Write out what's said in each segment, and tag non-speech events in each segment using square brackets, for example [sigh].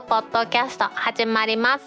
クポッドキャスト始まります。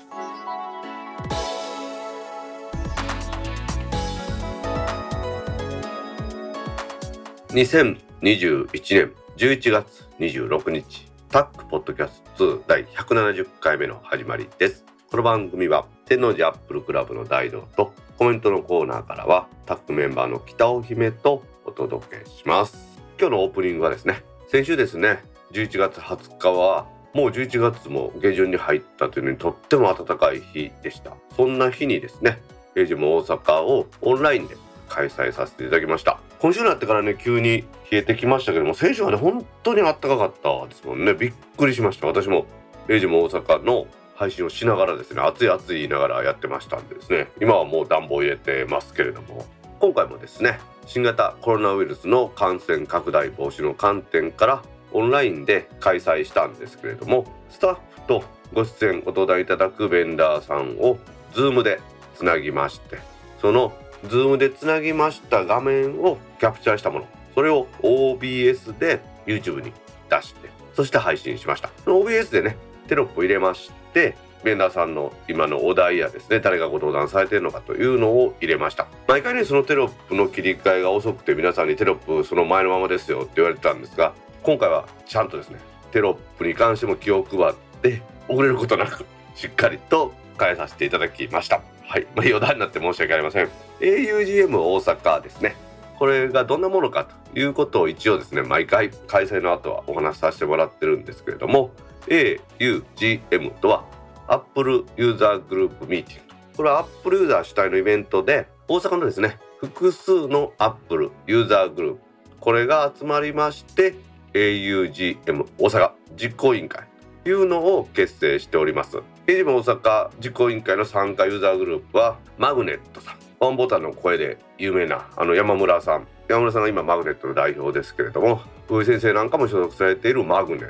2021年11月26日タックポッドキャスト2第170回目の始まりです。この番組は天王寺アップルクラブの大道とコメントのコーナーからはタックメンバーの北尾姫とお届けします。今日のオープニングはですね先週ですね11月20日はもう11月も下旬に入ったというのにとっても暖かい日でした。そんな日にですね平時も大阪をオンラインで開催させていただきました。今週になってからね急に冷えてきましたけども先週はね本当に暖かかったですもんね。びっくりしました。私も0時も大阪の配信をしながらですね熱い熱い言いながらやってましたんでですね今はもう暖房入れてますけれども今回もですね新型コロナウイルスの感染拡大防止の観点からオンラインで開催したんですけれどもスタッフとご出演ご登壇いただくベンダーさんを Zoom でつなぎましてその Zoom でつなぎました画面をキャプチャーしたものそれを OBS で YouTube に出してそして配信しました。OBS でねテロップ入れましてベンダーさんの今のお題やですね誰がご登壇されてるのかというのを入れました。毎回ねそのテロップの切り替えが遅くて皆さんにテロップその前のままですよって言われてたんですが今回はちゃんとですねテロップに関しても気を配って遅れることなくしっかりと変えさせていただきました。はい、まあ、余談になって申し訳ありません。Augm 大阪ですね。これがどんなものかということを一応ですね毎回開催の後はお話しさせてもらってるんですけれども augm とは Apple ユーザーグループミーティングこれは Apple ユーザー主体のイベントで大阪のですね複数の Apple ユーザーグループこれが集まりまして augm 大阪実行委員会というのを結成しております。augm 大阪実行委員会の参加ユーザーグループはマグネットさん。ワンボタンの声で有名なあの山村さん。山村さんが今マグネットの代表ですけれども福井先生なんかも所属されているマグネッ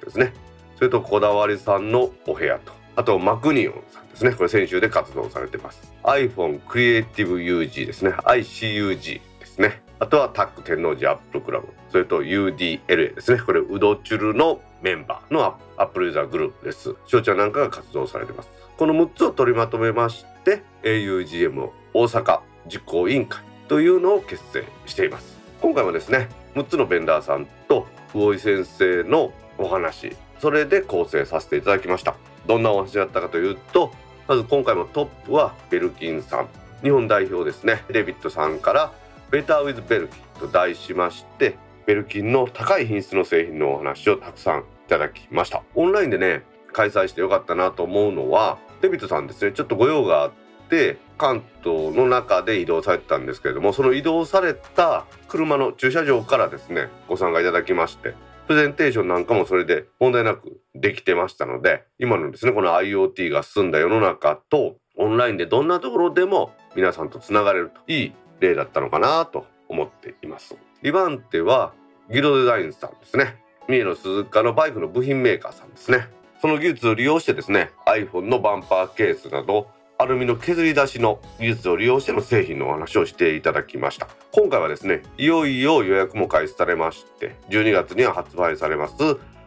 トですね。それとこだわりさんのお部屋と。あとマクニオンさんですね。これ先週で活動されてます。iPhone Creative UG ですね。ICUG ですね。あとはタック天王寺アップルクラブ。それと UDLA ですね。これウドチュルのメンバーのアップルユーザーグループです。翔ちゃんなんかが活動されてます。この6つを取りまとめまして augm 大阪実行委員会というのを結成しています。今回もですね6つのベンダーさんと魚井先生のお話それで構成させていただきました。どんなお話だったかというとまず今回もトップはベルキンさん。日本代表ですね。デビッドさんから「ベターウィズベルキン」と題しましてベルキンの高い品質の製品のお話をたくさんいただきました。オンラインでね開催してよかったなと思うのはデビッドさんですね。ちょっとご用があって関東の中で移動されてたんですけれどもその移動された車の駐車場からですねご参加いただきましてプレゼンテーションなんかもそれで問題なくできてましたので今のですねこの IoT が進んだ世の中とオンラインでどんなところでも皆さんとつながれると。いい例だったのかなと思っています。2番手はギロデザインさんですね。三重の鈴鹿のバイクの部品メーカーさんですね。その技術を利用してですね iPhone のバンパーケースなどアルミの削り出しの技術を利用しての製品のお話をしていただきました。今回はですねいよいよ予約も開始されまして12月には発売されます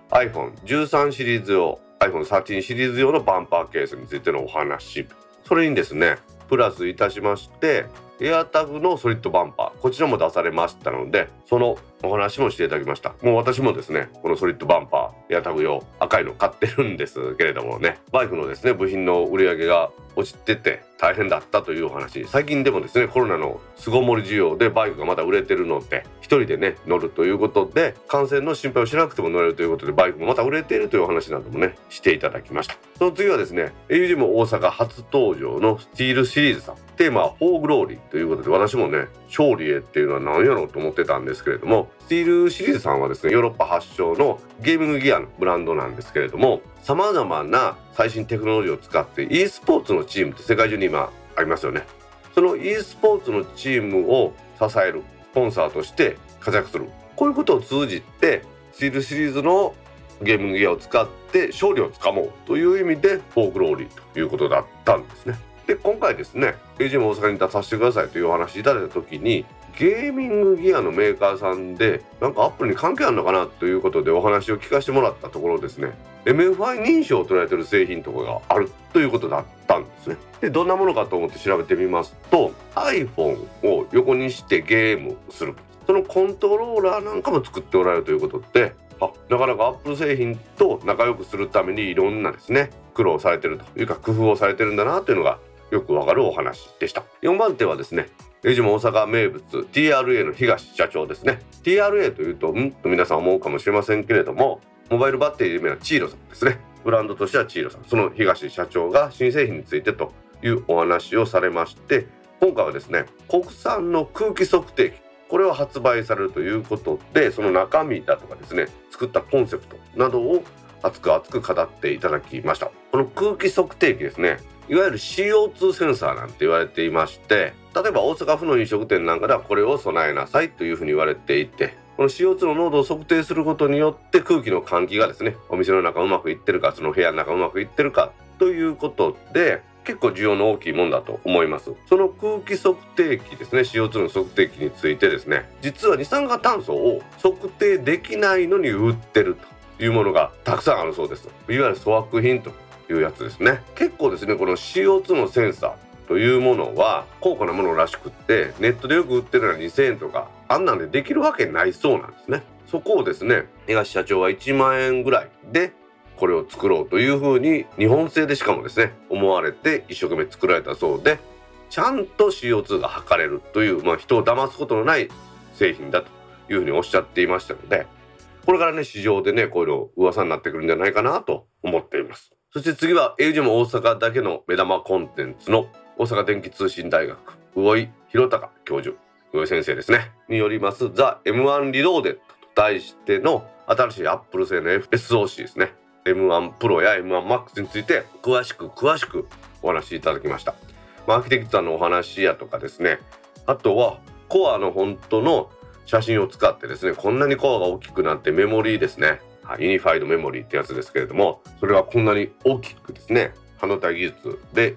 iPhone13 シリーズ用 iPhone13 シリーズ用のバンパーケースについてのお話。それにですねプラスいたしまして AirTag の Solid Bumper こちらも出されましたのでそのお話もしていただきました。もう私もですねこの Solid Bumper AirTag 用赤いの買ってるんですけれどもね。バイクのですね部品の売り上げが落ちてて大変だったというお話最近でもですねコロナの巣ごもり需要でバイクがまだ売れてるので一人でね乗るということで感染の心配をしなくても乗れるということでバイクもまた売れているというお話などもねしていただきました。その次はですね AUG も大阪初登場の SteelSeries さん。テーマは「 For Glory」ということで私もね勝利へっていうのは何やろうと思ってたんですけれども SteelSeries さんはですねヨーロッパ発祥のゲーミングギアのブランドなんですけれどもさまざまな最新テクノロジーを使って e スポーツのチームって世界中に今ありますよねその e スポーツのチームを支えるスポンサーとして活躍するこういうことを通じて SteelSeries のゲーミングギアを使って勝利をつかもうという意味で For Glory ということだったんですね。で今回ですね AGM 大阪に出させてくださいというお話いただいた時にゲーミングギアのメーカーさんでなんか Apple に関係あるのかなということでお話を聞かせてもらったところですね。MFI 認証を取られてる製品とかがあるということだったんですね。でどんなものかと思って調べてみますと iPhone を横にしてゲームする。そのコントローラーなんかも作っておられるということであなかなかアップル製品と仲良くするためにいろんなですね苦労されてるというか工夫をされてるんだなというのがよくわかるお話でした。4番手はですね江島大阪名物 TRA の東社長ですね。TRA というとんと皆さん思うかもしれませんけれどもモバイルバッテリー有名なチーロさんですね。ブランドとしてはチーロさん。その東社長が新製品についてというお話をされまして今回はですね国産の空気測定器これを発売されるということでその中身だとかですね作ったコンセプトなどを熱く熱く語っていただきました。この空気測定器ですねいわゆる CO2 センサーなんて言われていまして例えば大阪府の飲食店なんかではこれを備えなさいというふうに言われていてこの CO2 の濃度を測定することによって空気の換気がですねお店の中うまくいってるかその部屋の中うまくいってるかということで結構需要の大きいもんだと思います。その空気測定器ですね CO2 の測定器についてですね実は二酸化炭素を測定できないのに売ってるというものがたくさんあるそうです。いわゆる粗悪品というやつですね。結構ですねこの CO2 のセンサーというものは高価なものらしくってネットでよく売ってるのは2000円とかあんなんでできるわけないそうなんですね。そこをですね東社長は1万円ぐらいでこれを作ろうというふうに日本製でしかもですね思われて一生懸命作られたそうでちゃんと CO2 が測れるという、まあ、人を騙すことのない製品だというふうにおっしゃっていましたのでこれからね市場でねこういうの噂になってくるんじゃないかなと思っています。そして次は英語も大阪だけの目玉コンテンツの大阪電気通信大学魚井弘隆教授魚井先生ですね。によりますザ M1 リローデットと題しての新しいアップル製の SOC ですね。M1 プロや M1 マックスについて詳しく詳しくお話しいただきました、まあ、アーキテクチャのお話やとかですね。あとはコアの本当の写真を使ってですねこんなにコアが大きくなってメモリーですね。ユニファイドメモリーってやつですけれどもそれはこんなに大きくですね半導体技術で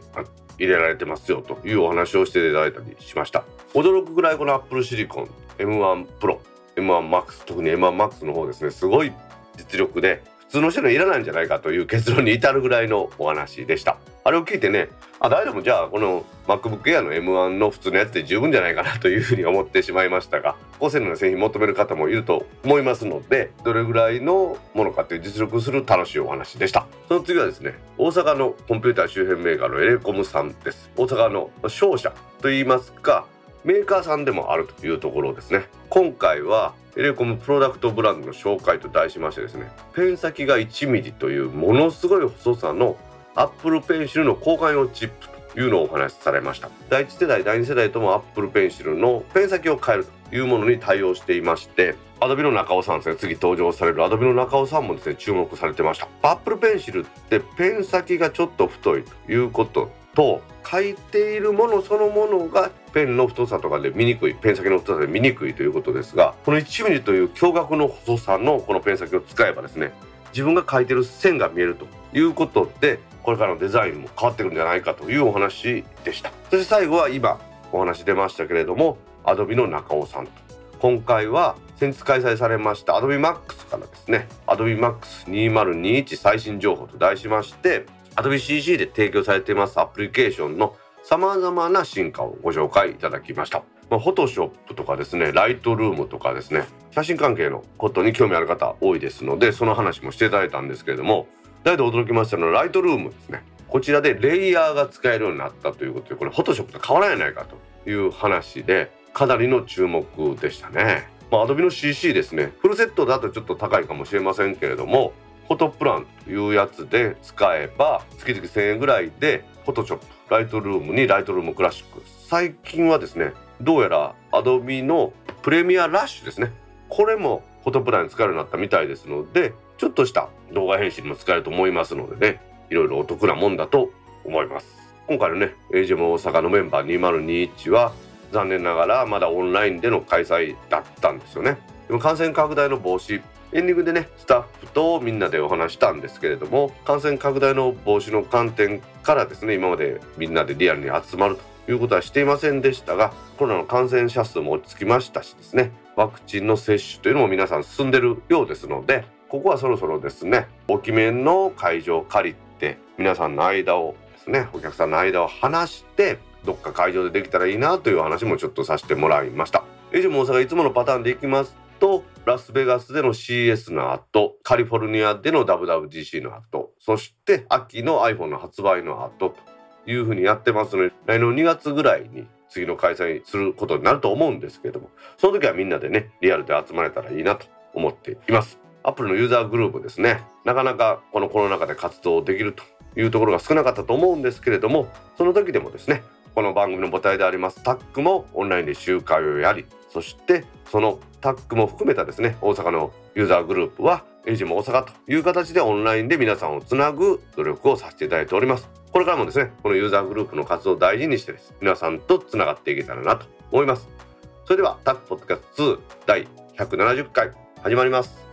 入れられてますよというお話をしていただいたりしました。驚くぐらいこのアップルシリコン M1 Pro M1MAX 特に M1MAX の方ですねすごい実力で普通の人にはいらないんじゃないかという結論に至るぐらいのお話でした。あれを聞いてねあ誰でもじゃあこの MacBook Air の M1 の普通のやつで十分じゃないかなというふうに思ってしまいましたが高性能な製品求める方もいると思いますのでどれぐらいのものかという実力する楽しいお話でした。その次はですね大阪のコンピューター周辺メーカーのエレコムさんです。大阪の商社といいますかメーカーさんでもあるというところですね。今回はエレコムプロダクトブランドの紹介と題しましてですねペン先が 1mm というものすごい細さの Apple Pencil の交換用チップというのをお話しされました。第1世代第2世代とも Apple Pencil のペン先を変えるというものに対応していまして Adobe の中尾さんですね次登場される。 Adobe の中尾さんもですね注目されてました。 Apple Pencil ってペン先がちょっと太いということと書いているものそのものがペンの太さとかで見にくいペン先の太さで見にくいということですがこの 1mm という驚愕の細さのこのペン先を使えばですね自分が書いてる線が見えるということでこれからのデザインも変わってくるんじゃないかというお話でした。そして最後は今お話出ましたけれどもアドビの中尾さんと。今回は先日開催されました AdobeMax からですね。AdobeMax2021 最新情報と題しまして Adobe CC で提供されていますアプリケーションの様々な進化をご紹介いただきました。まあ、フォトショップとかですね、ライトルームとかですね、写真関係のことに興味ある方多いですので、その話もしていただいたんですけれども、大で驚きましたのはライトルームですね。こちらでレイヤーが使えるようになったということで、これフォトショップと変わらないないかという話で、かなりの注目でしたね。まあ、Adobe の CC ですね、フルセットだとちょっと高いかもしれませんけれども、フォトプランというやつで使えば月々1000円ぐらいでフォトショップライトルームにライトルームクラシック最近はですねどうやら Adobe のプレミアラッシュですねこれもフォトプランに使えるようになったみたいですのでちょっとした動画編集にも使えると思いますのでねいろいろお得なもんだと思います。今回のね AGM 大阪のメンバー2021は残念ながらまだオンラインでの開催だったんですよね。でも感染拡大の防止エンディングでねスタッフとみんなでお話したんですけれども感染拡大の防止の観点からですね今までみんなでリアルに集まるということはしていませんでしたがコロナの感染者数も落ち着きましたしですねワクチンの接種というのも皆さん進んでるようですのでここはそろそろですね大きめの会場を借りて皆さんの間をですねお客さんの間を離してどっか会場でできたらいいなという話もちょっとさせてもらいました。エジも大阪いつものパターンでいきますとラスベガスでの CS の後カリフォルニアでの WWDC の後そして秋の iPhone の発売の後というふうにやってますので来年の2月ぐらいに次の開催することになると思うんですけれどもその時はみんなでねリアルで集まれたらいいなと思っています。アップルのユーザーグループですね。なかなかこのコロナ禍で活動できるというところが少なかったと思うんですけれどもその時でもですねこの番組の母体でありますタックもオンラインで集会をやりそしてそのタックも含めたですね大阪のユーザーグループはエイジも大阪という形でオンラインで皆さんをつなぐ努力をさせていただいております。これからもですねこのユーザーグループの活動を大事にしてです皆さんとつながっていけたらなと思います。それではタックポッドキャスト2第170回始まります。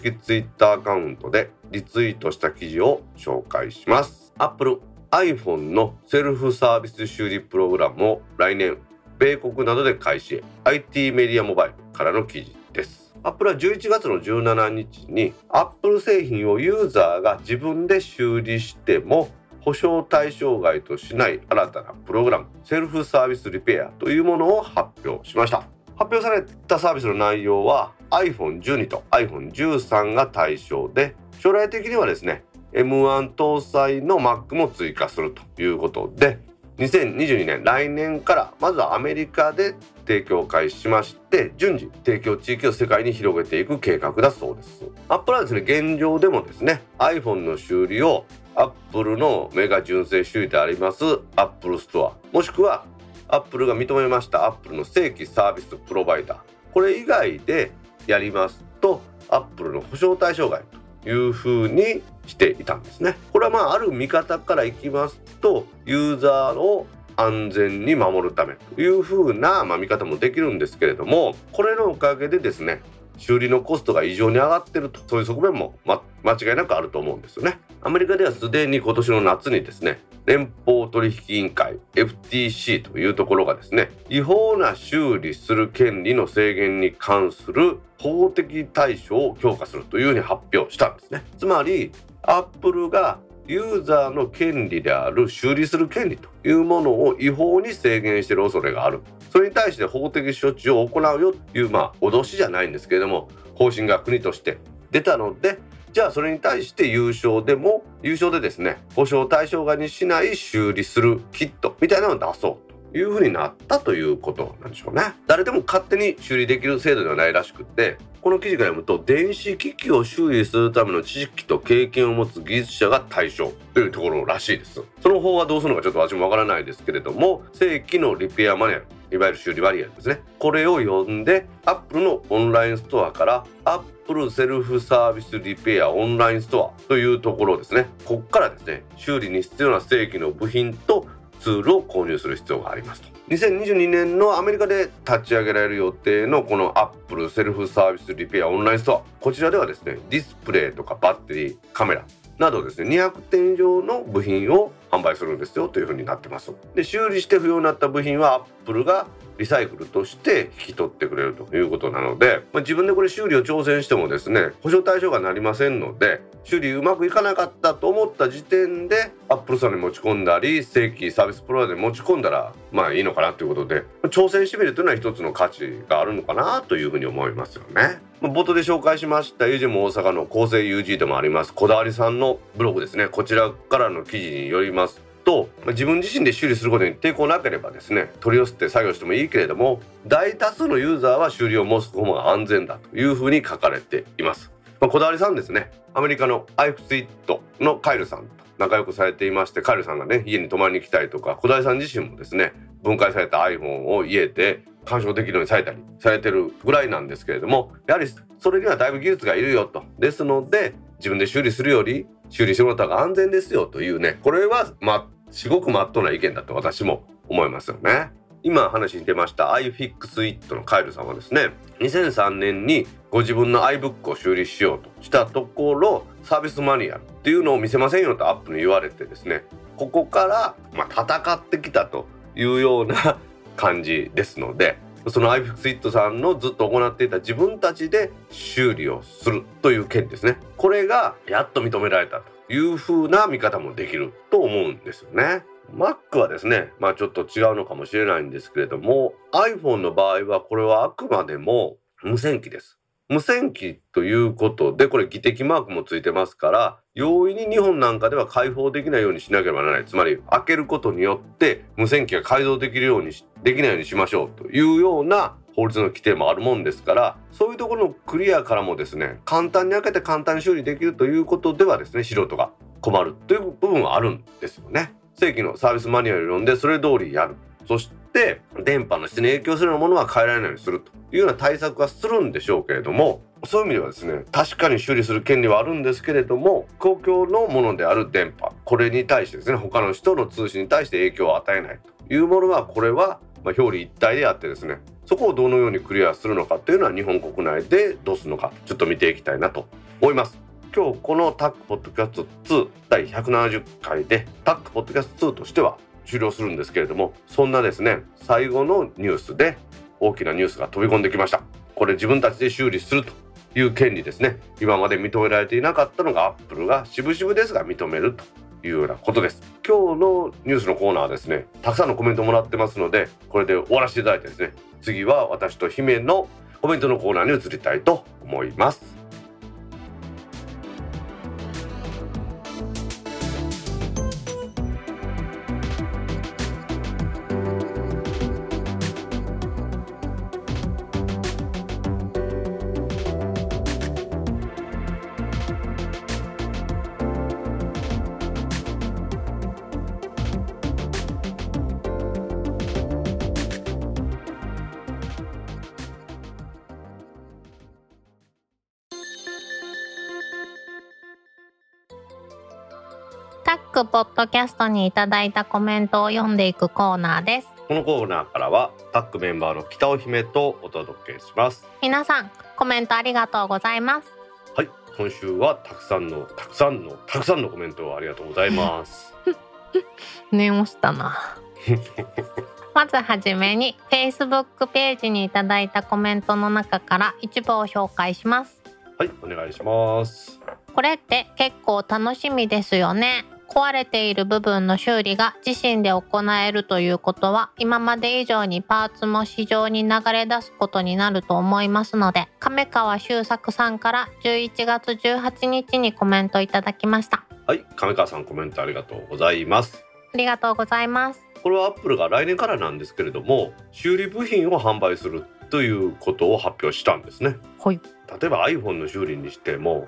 式ツイッターアカウントでリツイートした記事を紹介します。Apple iPhone のセルフサービス修理プログラムを来年米国などで開始。へ IT メディアモバイルからの記事です。アップルは11月の17日に Apple 製品をユーザーが自分で修理しても保証対象外としない新たなプログラムセルフサービスリペアというものを発表しました。発表されたサービスの内容は iPhone12 と iPhone13 が対象で将来的にはですね M1 搭載の Mac も追加するということで2022年来年からまずはアメリカで提供開始しまして順次提供地域を世界に広げていく計画だそうです。アップルはですね現状でもですね iPhone の修理をアップルのメガ純正修理でありますApple Store もしくは Apple が認めました Apple の正規サービスプロバイダー。これ以外でやりますと Apple の保証対象外というふうにしていたんですね。これはまあある見方からいきますとユーザーを安全に守るためというふうな、まあ、見方もできるんですけれどもこれのおかげでですね修理のコストが異常に上がってると。そういう側面も、ま、間違いなくあると思うんですよね。アメリカではすでに今年の夏にですね連邦取引委員会 FTC というところがですね違法な修理する権利の制限に関する法的対処を強化するというふうに発表したんですね。つまりアップルがユーザーの権利である修理する権利というものを違法に制限している恐れがある。それに対して法的処置を行うよというまあ脅しじゃないんですけれども方針が国として出たのでじゃあそれに対して優勝でも優勝でですね保証対象外にしない修理するキットみたいなのを出そういうふうになったということなんでしょうね。誰でも勝手に修理できる制度ではないらしくてこの記事から読むと電子機器を修理するための知識と経験を持つ技術者が対象というところらしいです。その方はどうするのかちょっと私もわからないですけれども正規のリペアマニュアルいわゆる修理バリアですね。これを読んで Apple のオンラインストアから Apple セルフサービスリペアオンラインストアというところですね。ここからですね修理に必要な正規の部品とツールを購入する必要がありますと。2022年のアメリカで立ち上げられる予定のこの Apple Self Service Repair オンラインストア。こちらではですねディスプレイとかバッテリーカメラなどですね200点以上の部品を販売するんですよというふうになってます。で修理して不要になった部品は Apple がリサイクルとして引き取ってくれるということなので、まあ、自分でこれ修理を挑戦してもですね保証対象がなりませんので修理うまくいかなかったと思った時点で Apple さんに持ち込んだり正規サービスプロバイダーに持ち込んだらまあいいのかなということで挑戦してみるというのは一つの価値があるのかなというふうに思いますよね。冒頭で紹介しました UG も大阪の構成 UG でもありますこだわりさんのブログですねこちらからの記事によりますと自分自身で修理することに抵抗なければですね取り寄せて作業してもいいけれども大多数のユーザーは修理を申す方が安全だというふうに書かれています。まあ、こだわりさんですね。アメリカのアイフスイットのカイルさんと仲良くされていましてカイルさんがね家に泊まりに来たりとかこだわりさん自身もですね分解された iPhone を家で鑑賞できるようにされたりされてるぐらいなんですけれどもやはりそれにはだいぶ技術がいるよと。ですので自分で修理するより修理してもらった方が安全ですよというねこれはまあすごくまっとうな意見だと私も思いますよね。今話に出ました iFixit のカイルさんはですね2003年にご自分の iBook を修理しようとしたところサービスマニュアルっていうのを見せませんよとアップに言われてですねここから、まあ、戦ってきたというような感じですのでその iFixit さんのずっと行っていた自分たちで修理をするという件ですねこれがやっと認められたというふうな見方もできると思うんですよね。Mac はですねまあちょっと違うのかもしれないんですけれども iPhone の場合はこれはあくまでも無線機です。無線機ということでこれ技的マークもついてますから容易に日本なんかでは開放できないようにしなければならないつまり開けることによって無線機が改造できるようにできないようにしましょうというような法律の規定もあるもんですからそういうところのクリアからもですね簡単に開けて簡単に修理できるということではですね素人が困るという部分はあるんですよね。正規のサービスマニュアルを読んでそれ通りやるそして電波の質に影響するようなものは変えられないようにするというような対策はするんでしょうけれどもそういう意味ではですね確かに修理する権利はあるんですけれども公共のものである電波これに対してですね他の人の通信に対して影響を与えないというものはこれは表裏一体であってですねそこをどのようにクリアするのかっていうのは日本国内でどうするのかちょっと見ていきたいなと思います。今日このタックポッドキャスト2第170回でタックポッドキャスト2としては終了するんですけれどもそんなですね最後のニュースで大きなニュースが飛び込んできました。これ自分たちで修理するという権利ですね。今まで認められていなかったのがアップルが渋々ですが認めるというようなことです。今日のニュースのコーナーはですねたくさんのコメントもらってますのでこれで終わらせていただいてですね次は私と姫のコメントのコーナーに移りたいと思います。タックポッドキャストにいただいたコメントを読んでいくコーナーです。このコーナーからはタックメンバーの北尾姫とお届けします。皆さんコメントありがとうございます。はい今週はたくさんのたくさんのたくさんのコメントをありがとうございます。[laughs] 念押したな。[laughs] まずはじめに Facebook ページにいただいたコメントの中から一部を紹介します。はいお願いします。これって結構楽しみですよね壊れている部分の修理が自身で行えるということは今まで以上にパーツも市場に流れ出すことになると思いますので亀川修作さんから11月18日にコメントいただきました。はい亀川さんコメントありがとうございます。ありがとうございます。これはアップルが来年からなんですけれども修理部品を販売するということを発表したんですね。はい。例えば iPhone の修理にしても、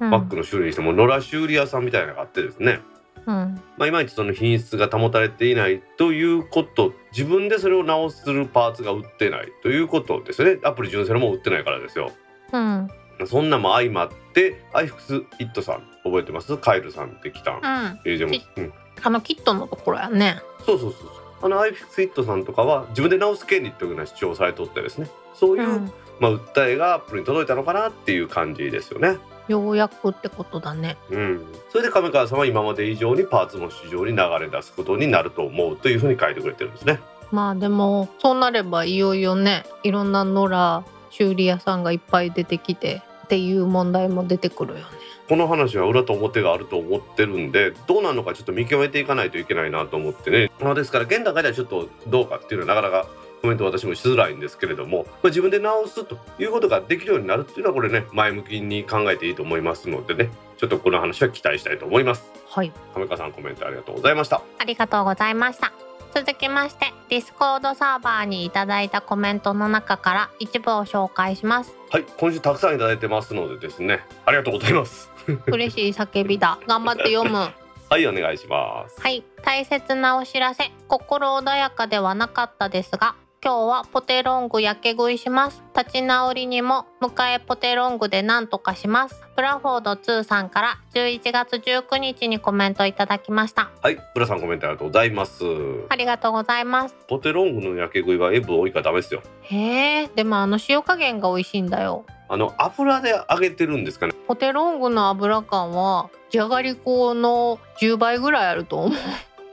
うん。Mac の修理にしても野良修理屋さんみたいなのがあってですねうん。まあ、いまいちその品質が保たれていないということ自分でそれを直するパーツが売ってないということですよね。アプリ純正のも売ってないからですよ。うん。そんなも相まってアイフクスイットさん覚えてます？カイルさんって来たん。うん。あのキットのところやね。そうそうそうそう。あのアイフクスイットさんとかは自分で直す権利というような主張をされとってですね。そういう、うん。まあ、訴えがアップルに届いたのかなっていう感じですよね。ようやくってことだね。うん、それで亀川さんは今まで以上にパーツも市場に流れ出すことになると思うというふうに書いてくれてるんですね。まあでもそうなればいよいよねいろんな野良修理屋さんがいっぱい出てきてっていう問題も出てくるよね。この話は裏と表があると思ってるんでどうなるのかちょっと見極めていかないといけないなと思ってね、まあ、ですから現段階ではちょっとどうかっていうのはなかなかコメント私もしづらいんですけれども、まあ、自分で直すということができるようになるっていうのはこれね前向きに考えていいと思いますのでねちょっとこの話は期待したいと思います。はい。亀川さんコメントありがとうございました。ありがとうございました。続きましてディスコードサーバーにいただいたコメントの中から一部を紹介します。はい今週たくさんいただいてますのでですねありがとうございます。[laughs] 嬉しい叫びだ。頑張って読む。[laughs] はいお願いします。はい。大切なお知らせ。心穏やかではなかったですが今日はポテロングやけ食いします。立ち直りにも迎えポテロングで何とかします。ブラフォード2さんから11月19日にコメントいただきました。はい浦さんコメントありがとうございます。ありがとうございます。ポテロングの焼け食いは塩分多いからダメですよ。へえでもあの塩加減が美味しいんだよ。あの油で揚げてるんですかね。ポテロングの油感はじゃがりこの10倍ぐらいあると思う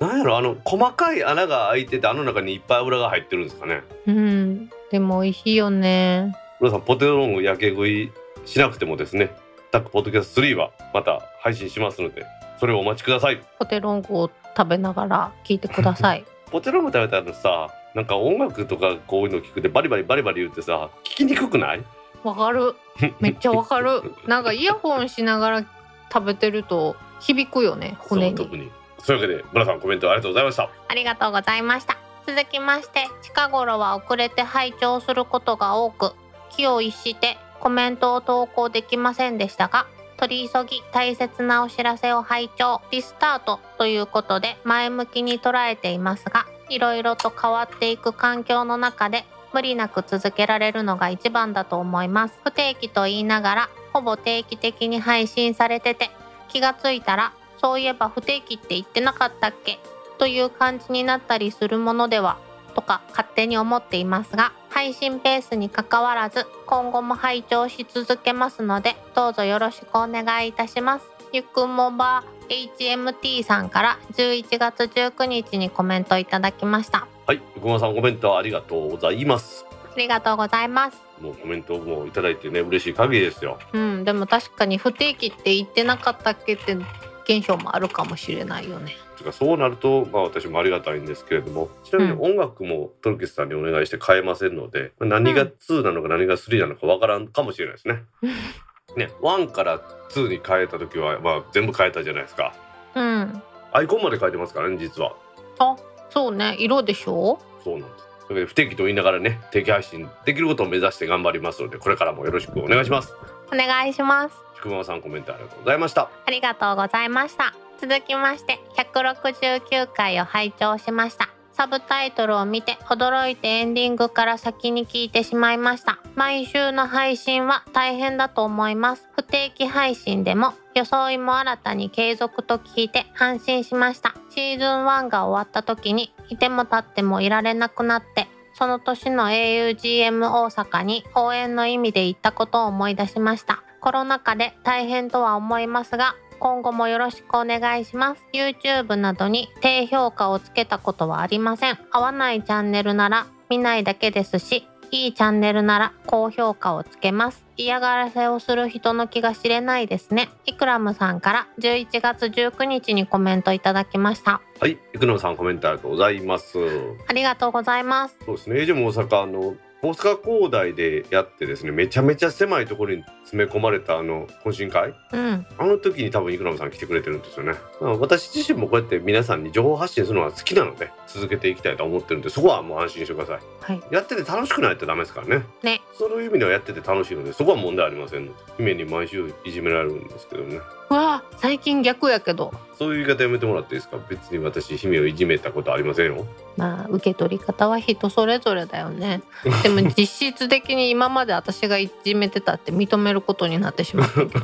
なんやろあの細かい穴が開いててあの中にいっぱい油が入ってるんですかね。うん。でも美味しいよね。浦さんポテロング焼け食いしなくてもですねタックポッドキャスト3はまた配信しますのでそれをお待ちください。ポテロングを食べながら聞いてください。[laughs] ポテロング食べたらさなんか音楽とかこういうの聞くでバリバリバリバリ言ってさ聞きにくくない？わかる。めっちゃわかる。なんかイヤホンしながら食べてると響くよね [laughs] 骨にそういうわけで村さんコメントありがとうございました。ありがとうございました。続きまして近頃は遅れて拝聴することが多く気を逸してコメントを投稿できませんでしたが取り急ぎ大切なお知らせを拝聴リスタートということで前向きに捉えていますがいろいろと変わっていく環境の中で無理なく続けられるのが一番だと思います。不定期と言いながらほぼ定期的に配信されてて気がついたらそういえば不定期って言ってなかったっけ？という感じになったりするものでは？とか勝手に思っていますが配信ペースにかかわらず今後も拝聴し続けますのでどうぞよろしくお願いいたします。ゆくもば HMT さんから11月19日にコメントいただきました。はい横間さんコメントありがとうございます。ありがとうございます。もうコメントもいただいてね嬉しい限りですよ。うんでも確かに不定期って言ってなかったっけって現象もあるかもしれないよねそうなると、まあ、私もありがたいんですけれどもちなみに音楽もトルキスさんにお願いして変えませんので、何が2なのか何が3なのかわからんかもしれないですね。[laughs] ね1から2に変えた時は、まあ、全部変えたじゃないですか。うんアイコンまで変えてますからね実は。あそうね色でしょ？そうなんです。不定期と言いながらね定期配信できることを目指して頑張りますのでこれからもよろしくお願いします。お願いします菊間さんコメントありがとうございました。ありがとうございました。続きまして、169回を拝聴しました。サブタイトルを見て驚いてエンディングから先に聞いてしまいました。毎週の配信は大変だと思います。不定期配信でも装いも新たに継続と聞いて安心しました。シーズン1が終わった時にいても立ってもいられなくなってその年の augm 大阪に応援の意味で行ったことを思い出しました。コロナ禍で大変とは思いますが、今後もよろしくお願いします。YouTube などに低評価をつけたことはありません。合わないチャンネルなら見ないだけですし、いいチャンネルなら高評価をつけます。嫌がらせをする人の気が知れないですね。イクラムさんから11月19日にコメントいただきました。はい、生野さんコメントありがとうございます。ありがとうございます。そうですね。エイジも大阪あの大阪工大でやってですねめちゃめちゃ狭いところに詰め込まれたあの懇親会？うん。あの時に多分イクラムさん来てくれてるんですよね。まあ私自身もこうやって皆さんに情報発信するのが好きなので続けていきたいと思ってるんでそこはもう安心してください。はい。やってて楽しくないとダメですからね。ね。そういう意味ではやってて楽しいのでそこは問題ありませんので姫に毎週いじめられるんですけどね。うわあ最近逆やけど。そういう言い方やめてもらっていいですか？別に私姫をいじめたことありませんよ。まあ受け取り方は人それぞれだよね。[laughs] でも実質的に今まで私がいじめてたって認めることになってしまって。る [laughs]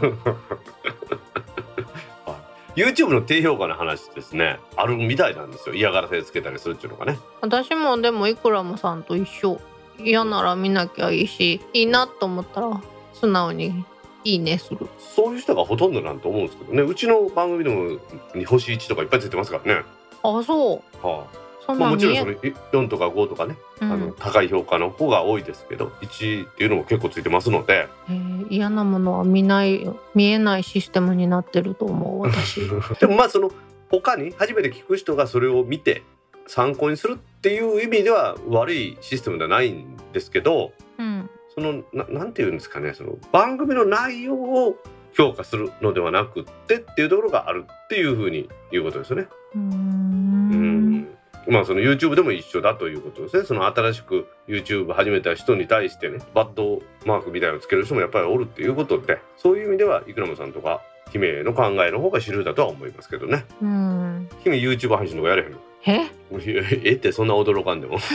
YouTube の低評価の話ですね。あるみたいなんですよ。嫌がらせつけたりするっていうのがね。私もでもイクラムさんと一緒。嫌なら見なきゃいいしいいなと思ったら素直にいいねする。そういう人がほとんどなんと思うんですけどね。うちの番組でもに星1とかいっぱいついてますからね、あそう。はそあ。まあ、んなん見えもちろんそれ4とか5とかね、うん。あの高い評価の方が多いですけど1っていうのも結構ついてますので。えー嫌なものは見ない見えないシステムになってると思う私。[laughs] でもまあその他に初めて聞く人がそれを見て参考にするっていう意味では悪いシステムではないんですけどうんそのななんていうんですかねその番組の内容を評価するのではなくってっていうところがあるっていうふうに言うことですよね。うん。ん。まあその YouTube でも一緒だということですね。その新しく YouTube 始めた人に対してねバッドマークみたいなのつける人もやっぱりおるっていうことでそういう意味ではイクラムさんとか姫の考えの方が主流だとは思いますけどね。うん。姫 YouTube 配信とかやれへんの？え？[laughs] えってそんな驚かんでも [laughs]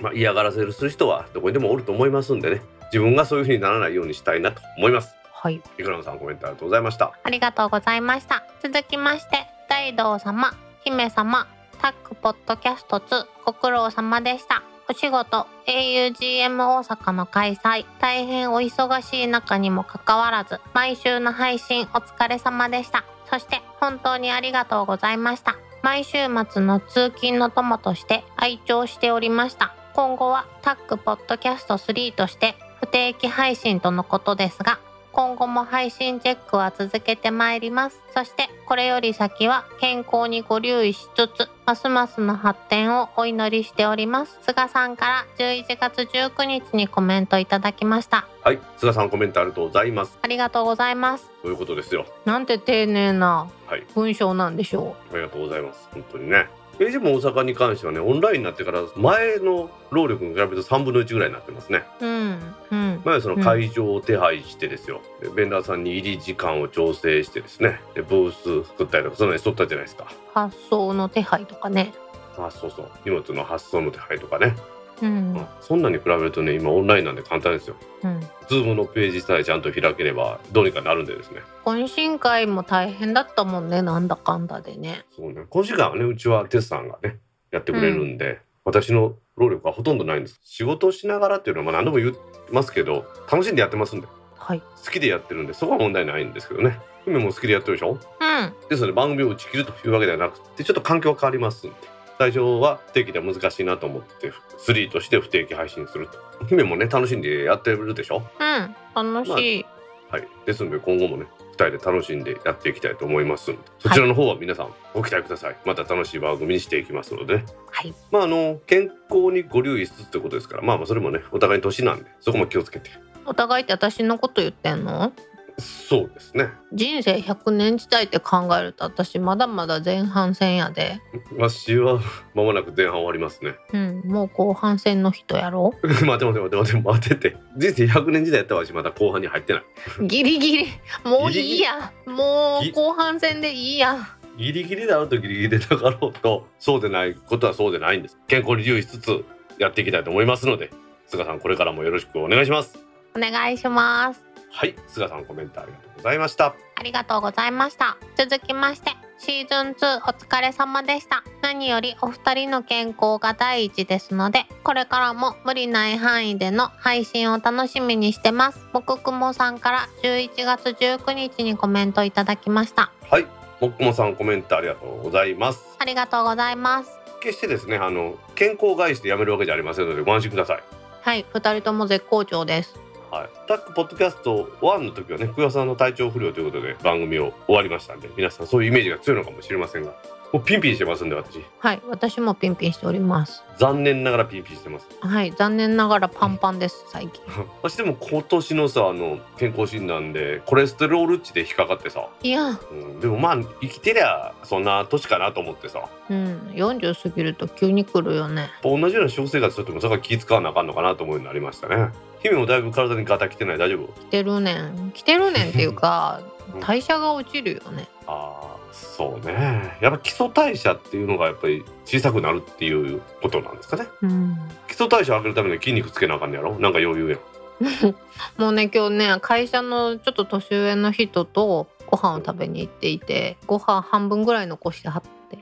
まあ嫌がらせるする人はどこにでもおると思いますんでね。自分がそういう風にならないようにしたいなと思います。はい。イクラムさんコメントありがとうございました。ありがとうございました。続きまして大道様姫様タックポッドキャスト2ご苦労様でした。お仕事 augm 大阪の開催。大変お忙しい中にもかかわらず毎週の配信お疲れ様でした。そして本当にありがとうございました。毎週末の通勤の友として愛聴しておりました今後はタックポッドキャスト3として不定期配信とのことですが今後も配信チェックは続けてまいります。そしてこれより先は健康にご留意しつつ、ますますの発展をお祈りしております。菅さんから11月19日にコメントいただきました。はい菅さんコメントありがとうございますありがとうございます。そういうことですよなんて丁寧なはい文章なんでしょありがとうございます本当にね AG も大阪に関してはねオンラインになってから前の労力に比べると3分の1ぐらいになってますねう。うん、うん。前はその会場を手配してですよ、でベンダーさんに入り時間を調整してですねでブース作ったりとかそんなにしとったじゃないですか発送の手配とかね。あそうそう荷物の発送の手配とかね、うん、うんそんなに比べるとね今オンラインなんで簡単ですよ。うん。Zoom のページさえちゃんと開ければどうにかなるんでですね。懇親会も大変だったもんね、なんだかんだでね。そうね。今時間はねうちはテスさんがねやってくれるんで、私の労力はほとんどないんです。仕事をしながらっていうのはまあ何度も言いますけど楽しんでやってますんで。はい。好きでやってるんでそこは問題ないんですけどね。姫も好きでやってるでしょ？うん。ですので番組を打ち切るというわけではなくてちょっと環境が変わりますんで最初は不定期では難しいなと思って3として不定期配信すると。姫もね楽しんでやってるでしょ？うん。楽しい。はい。ですので今後もね2人で楽しんでやっていきたいと思いますんで。そちらの方は皆さんご期待ください。また楽しい番組にしていきますので。ねはい。まああの健康にご留意しつつということですから。まあまあそれもねお互いに年なんでそこも気をつけて。お互いって私のこと言ってんの？そうですね人生100年時代って考えると私まだまだ前半戦やで。私は間もなく前半終わりますねうん。もう後半戦の人やろ？[laughs] 待て待て待て待て待てて人生100年時代やったわしまだ後半に入ってないギリギリ。もういいや。もう後半戦でいいや。ギリギリだろうとギリギリでなかろうとそうでないことはそうでないんです健康に留意しつつやっていきたいと思いますので菅さんこれからもよろしくお願いしますお願いします。はい菅さんコメントありがとうございましたありがとうございました。続きまして、シーズン2お疲れ様でした。何よりお二人の健康が第一ですので、これからも無理ない範囲での配信を楽しみにしてます。僕くもさんから11月19日にコメントいただきました。はいもっくもさんコメントありがとうございますありがとうございます。決してですねあの健康を害してやめるわけじゃありませんのでご安心くださいはい、二人とも絶好調です。はい、タックポッドキャスト1の時はね、久代さんの体調不良ということで番組を終わりましたんで、皆さんそういうイメージが強いのかもしれませんが、もうピンピンしてますんで、私。はい、私もピンピンしております。残念ながらピンピンしてます。はい、残念ながらパンパンです、最近。[laughs] 私でも今年のさ、あの、健康診断でコレステロール値で引っかかってさ、いや、うん、でもまあ、生きてりゃそんな年かなと思ってさ、うん、40過ぎると急に来るよね。同じような食生活とってもそこは気使わなあかんのかなと思うようになりましたね。姫もだいぶ体にガタきてない？大丈夫？来てるねん。来てるねんっていうか [laughs] うん、代謝が落ちるよね。ああそうねやっぱ基礎代謝っていうのがやっぱり小さくなるっていうことなんですかね？うん。基礎代謝上げるために筋肉つけなあかんねやろ？なんか余裕や [laughs] もうね、今日ね、会社のちょっと年上の人とご飯を食べに行っていて、ご飯半分ぐらい残してはって、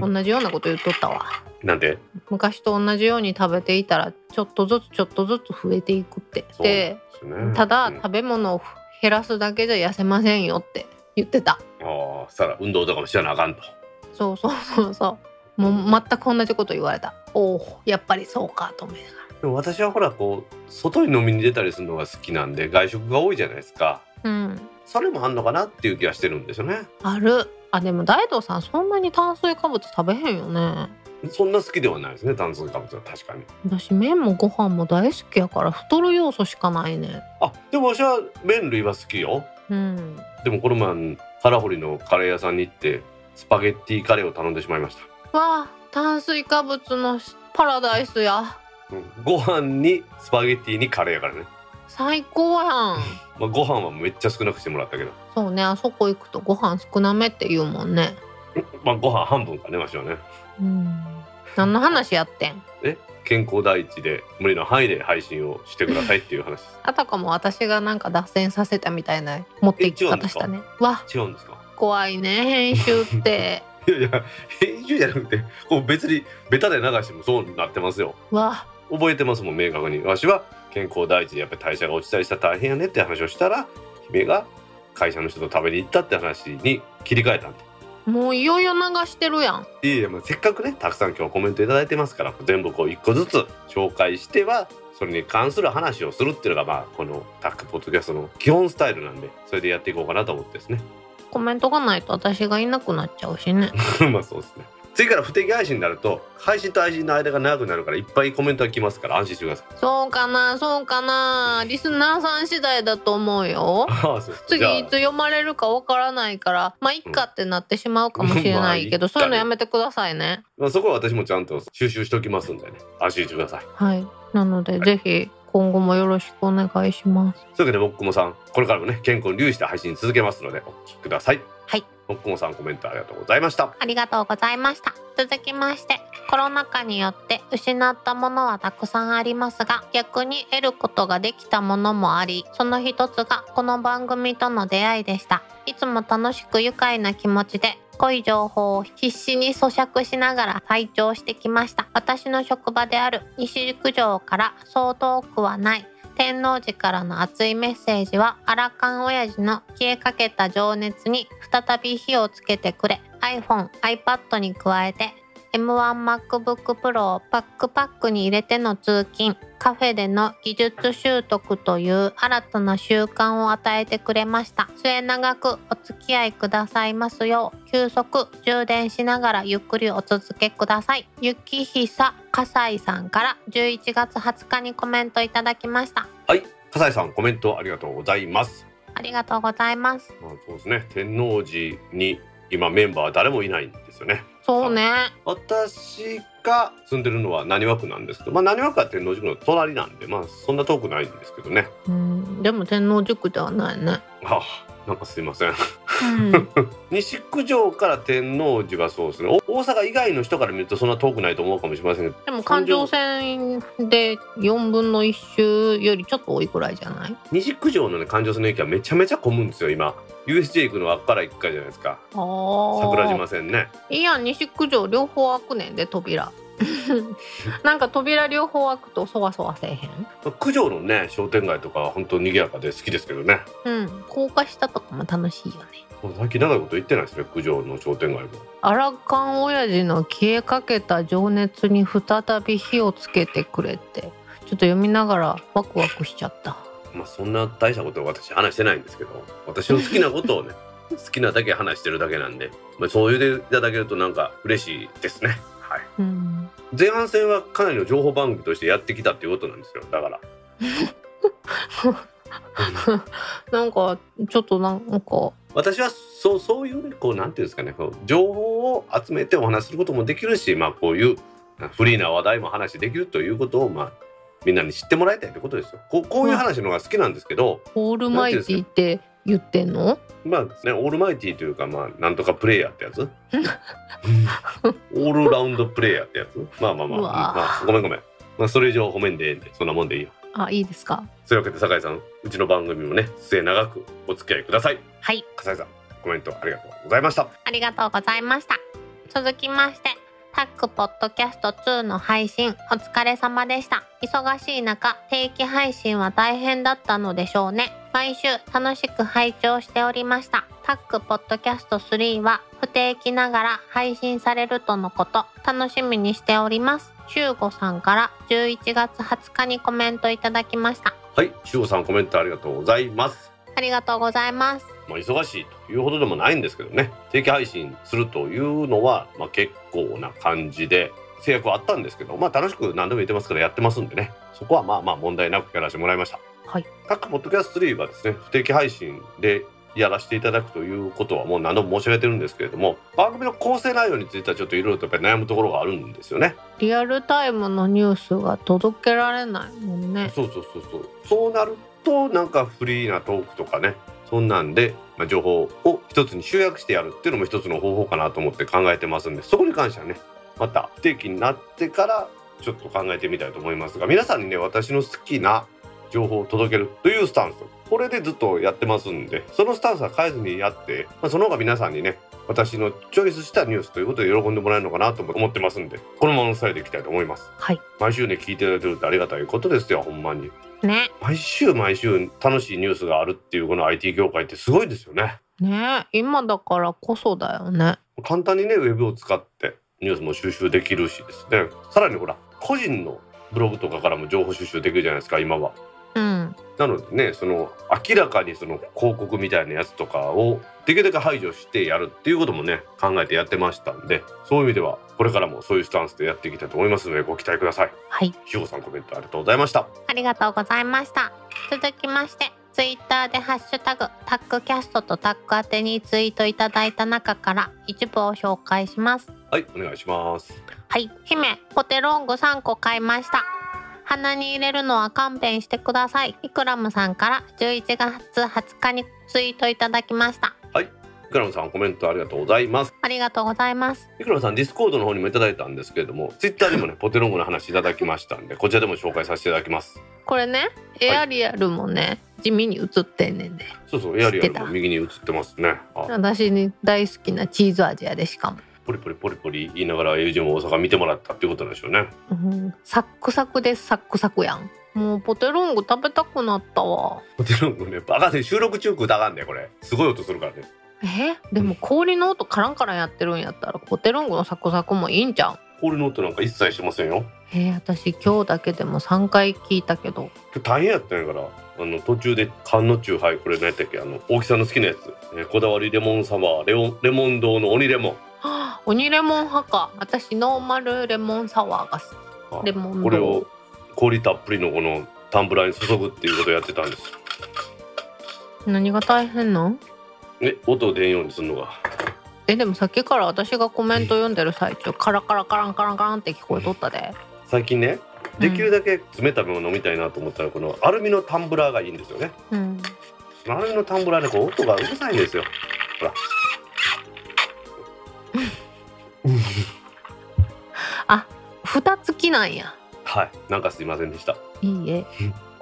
同じようなこと言っとったわ。なんで？昔と同じように食べていたら、ちょっとずつちょっとずつ増えていくって。で、ねただうん食べ物を減らすだけじゃ痩せませんよって言ってた。ああしたら運動とかもしなあかんとそうそうそうそう。もう全く同じこと言われた。おお、やっぱりそうかと思いながら。でも私はほらこう外に飲みに出たりするのが好きなんで外食が多いじゃないですかうん。それもあんのかなっていう気がしてるんですよねある。あ、でも大道さんそんなに炭水化物食べへんよね。そんな好きではないですね炭水化物は。確かに。私麺もご飯も大好きやから太る要素しかないね。あでも私は麺類は好きよ。うん。でもこの前カラホリのカレー屋さんに行ってスパゲッティカレーを頼んでしまいました。わあ炭水化物のパラダイスや。うん。ご飯にスパゲッティにカレーやからね、最高やん。[laughs] まあ、ご飯はめっちゃ少なくしてもらったけど。そうねあそこ行くとご飯少なめって言うもんね。[laughs] まあご飯半分かねわしはねうん。何の話やってん？健康第一で無理の範囲で配信をしてくださいっていう話。[laughs] あたかも私がなんか脱線させたみたいな持っていき方したね。わ。違うんですか？怖いね編集って。[laughs] いやいや編集じゃなくてこう別にベタで流してもそうなってますよ。わ。覚えてますもん明確に。わしは健康第一でやっぱり代謝が落ちたりしたら大変やねって話をしたら姫が会社の人と食べに行ったって話に切り替えたんでもういよいよ流してるやん。いやいやまあせっかくねたくさん今日コメントいただいてますから全部こう一個ずつ紹介してはそれに関する話をするっていうのがまあこのタックポッドキャストの基本スタイルなんでそれでやっていこうかなと思ってですね。コメントがないと私がいなくなっちゃうしね。[laughs] まあそうですね次から不定期配信になると配信と配信の間が長くなるからいっぱいコメントが来ますから安心してください。そうかなそうかな。リスナーさん次第だと思うよ。次いつ読まれるかわからないからまあいっかってなってしまうかもしれないけど、まあそういうのやめてくださいね。まあ、そこは私もちゃんと収集しておきますんでね。安心してください。はい。なので、ぜひ今後もよろしくお願いします。というわけでもっくもさんこれからもね健康に留意して配信続けますのでお聞きくださいはいもっくもさんコメントありがとうございました。ありがとうございました。続きましてコロナ禍によって失ったものはたくさんありますが逆に得ることができたものもありその一つがこの番組との出会いでした。いつも楽しく愉快な気持ちで濃い情報を必死に咀嚼しながら拝聴してきました。私の職場である西宿城からそう遠くはない天王寺からの熱いメッセージはアラカン親父の消えかけた情熱に再び火をつけてくれ。iPhone、iPad に加えて M1MacBook Pro をパックパックに入れての通勤カフェでの技術習得という新たな習慣を与えてくれました。末永くお付き合いくださいますよう休息充電しながらゆっくりお続けください。雪久笠井さんから11月20日にコメントいただきました。はい笠井さんコメントありがとうございます。ありがとうございます。まあそうですね。天王寺に今メンバー誰もいないんですよね。そうね。私が住んでるのは浪速区なんですけどまあ浪速区は天王寺区の隣なんでまあそんな遠くないんですけどね。うんでも天王塾ではないね。あなんかすいません。うん。[laughs] 西九条から天王寺はそうですね。お大阪以外の人から見るとそんな遠くないと思うかもしれませんけど。でも環状線で4分の1周よりちょっと多いくらいじゃない？西九条のね環状線の駅はめちゃめちゃ混むんですよ今 USJ 行くのはから一回じゃないですか。桜島線ね。いいやん西九条両方開くねんで扉。[laughs] なんか扉両方開くとそわそわせえへん？九条のね商店街とかは本当賑やかで好きですけどね。うん。高架下とかも楽しいよね。最近長いこと言ってないですね九条の商店街も。アラカン親父の消えかけた情熱に再び火をつけてくれって。ちょっと読みながらワクワクしちゃったまあそんな大したことを私話してないんですけど私の好きなことをね [laughs] 好きなだけ話してるだけなんで、まあ、そう言っていただけるとなんか嬉しいですね。はい。うん。前半戦はかなりの情報番組としてやってきたっていうことなんですよ。だから。[laughs] なんかちょっとなんか。私はそうそういうねこうなんていうんですかねこう情報を集めてお話しすることもできるしまあこういうフリーな話題も話できるということをまあみんなに知ってもらいたいってことですよ。こうこういう話のが好きなんですけど、オールマイティって言ってんの？まあねオールマイティというかまあなんとかプレイヤーってやつ。[laughs] オールラウンドプレイヤーってやつ。まあまあまあ。まあごめんごめん。まあそれ以上褒めんでええんでそんなもんでいいよ。あいいですか？そういうわけで酒井さんうちの番組もね末永くお付き合いください。はい。笠井さんコメントありがとうございました。ありがとうございました。続きましてタックポッドキャスト2の配信お疲れ様でした。忙しい中定期配信は大変だったのでしょうね。毎週楽しく拝聴しておりました。タックポッドキャスト3は不定期ながら配信されるとのこと。楽しみにしております。修吾さんから11月20日にコメントいただきました。はい修吾さんコメントありがとうございます。ありがとうございますまあ、忙しいというほどでもないんですけどね。定期配信するというのは、まあ、結構な感じで制約はあったんですけど、まあ、楽しく何でも言ってますからやってますんでね。そこはまあまあ問題なくやらせてもらいました。はい、各ポッドキャスト3はですね不定期配信でやらせていただくということはもう何度も申し上げてるんですけれども番組の構成内容についてはちょっといろいろとやっぱり悩むところがあるんですよね。リアルタイムのニュースが届けられないもんね。そうそうそうそう。そうなるとなんかフリーなトークとかねそんなんで、まあ、情報を一つに集約してやるっていうのも一つの方法かなと思って考えてますんでそこに関してはねまた不定期になってからちょっと考えてみたいと思いますが皆さんにね私の好きな情報を届けるというスタンス。これでずっとやってますんでそのスタンスは変えずにやって、まあ、その方が皆さんにね私のチョイスしたニュースということで喜んでもらえるのかなと思ってますんでこのまま伝えていきたいと思います。はい。毎週ね聞いていただいてるってありがたいことですよほんまにね。毎週毎週楽しいニュースがあるっていうこの IT 業界ってすごいですよね。ね今だからこそだよね。簡単にねウェブを使ってニュースも収集できるしですね。さらにほら個人のブログとかからも情報収集できるじゃないですか今はうん。なのでねその明らかにその広告みたいなやつとかをできるだけ排除してやるっていうこともね考えてやってましたんでそういう意味ではこれからもそういうスタンスでやっていきたいと思いますのでご期待ください。はい。ひごさんコメントありがとうございました。ありがとうございました。続きましてツイッターでハッシュタグタックキャストとタック宛てにツイートいただいた中から一部を紹介します。はいお願いします。はい。姫ポテロング3個買いました鼻に入れるのは勘弁してください。イクラムさんから11月20日にツイートいただきました。イクラムさんコメントありがとうございます。ありがとうございます。イクラムさんディスコードの方にもいただいたんですけれどもツイッターにもね [laughs] ポテロングの話いただきましたんでこちらでも紹介させていただきます。これねエアリアルもね、地味に映ってんねんで。そうそうエアリアルも右に映ってますね。あ。私に大好きなチーズ味やでしかも、ポリポリポリポリ言いながら友人も大阪見てもらったっていうことなんでしょうね。うん、サックサクですサックサクやん。もうポテロング食べたくなったわ。ポテロングねバカで収録中食うたらあかんねこれ。すごい音するからね。え？でも氷の音カランカランやってるんやったらポテロングのサクサクもいいんじゃん氷の音なんか一切してませんよ。えー、私今日だけでも3回聞いたけど。大変やったんやからあの途中で缶のチューハイこれ何やったっけあの大木さんの好きなやつ、ね、こだわりレモンサワーレオンレモン堂の鬼レモン。はあ鬼レモン派か私ノーマルレモンサワーが好あきレモンこれを氷たっぷりのこのタンブラーに注ぐっていうことをやってたんです。何が大変なん？ね音出んようにするのが。えでもさっきから私がコメント読んでる最中カラカラカランカランカランって聞こえとったで。最近ねできるだけ冷たいもの飲みたいなと思ったらこのアルミのタンブラーがいいんですよね。うん。アルミのタンブラーねこう音がうるさいんですよ。ほら蓋付きなんや。はい。なんかすいませんでした。いいえ。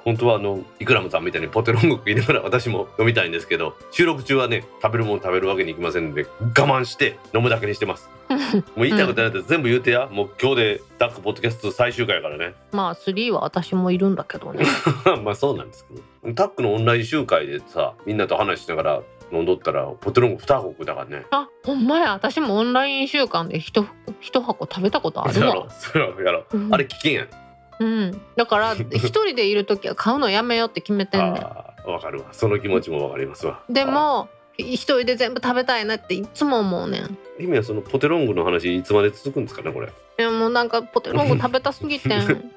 本当はあのイクラムさんみたいにポテロング食いながら私も飲みたいんですけど収録中はね食べるもの食べるわけにいきませんので我慢して飲むだけにしてます。[laughs] もう言いたいことないって全部言うてや、もう今日でダックポッドキャスト最終回やからね。まあ3は私もいるんだけどね。[laughs] まあそうなんですけど。タックのオンライン集会でさみんなと話しながら飲んどったらポテロング2箱だからね。あほんまや。私もオンライン週間で一一箱食べたことあるわ。[laughs] やろ、そやろ、うん。あれ危険やねうん、だから [laughs] 一人でいる時は買うのやめようって決めてんねん。わかるわ。その気持ちもわかりますわ。でも一人で全部食べたいなっていつも思うねん。姫はそのポテロングの話いつまで続くんですかねこれ。でもなんかポテロング食べたすぎてん。[laughs]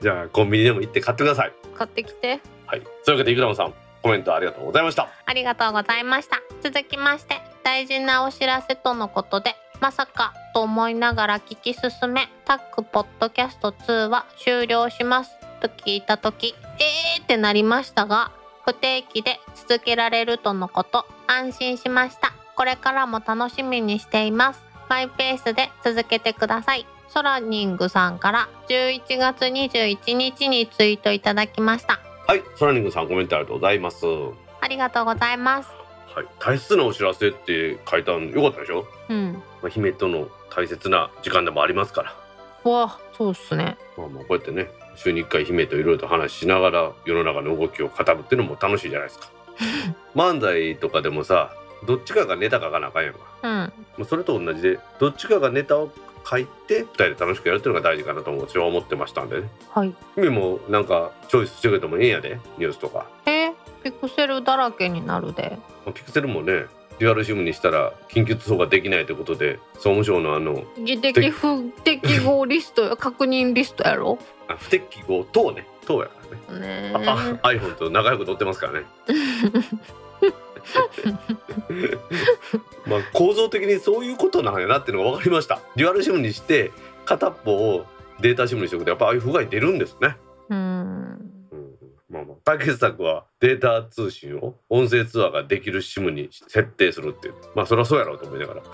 じゃあコンビニでも行って買ってください。買ってきて。はい。そういうわけでイクラムさんコメントありがとうございました。ありがとうございました。続きまして大事なお知らせとのことでまさかと思いながら聞き進めタックポッドキャスト2は終了します。と聞いた時えーってなりましたが不定期で続けられるとのこと安心しました。これからも楽しみにしています。マイペースで続けてください。ソラニングさんから11月21日にツイートいただきました。はいソラニングさんコメントありがとうございます。はありがとうございます。い大切なお知らせって書いたのよかったでしょ、うん。まあ、姫との大切な時間でもありますから。わあそうっすね。まあまあこうやってね週に1回姫といろいろと話しながら世の中の動きを語るっていうのも楽しいじゃないですか。[laughs] 漫才とかでもさどっちかがネタ書かなあかんやんか。うん。まあそれと同じでどっちかがネタを書いて2人で楽しくやるっていうのが大事かなと私は思ってましたんでね。はい。君もなんかチョイスしてくれてもええんやでニュースとか、えーピクセルだらけになるで。まあピクセルもねデュアルシムにしたら緊急通報ができないということで総務省のあの技的不適合リストや [laughs] 確認リストやろ？あ不適合等ね。10やからね。ねあ iPhone と仲良く撮ってますからね [laughs] [laughs] まあ構造的にそういうことなんやなっていうのが分かりました。デュアルシムにして片っぽをデータシムにしておくとやっぱああいう不具合出るんですね。うん。まあまあ。解決策はデータ通信を音声通話ができる SIM に設定するっていう。まあそりゃそうやろうと思いながら。[laughs]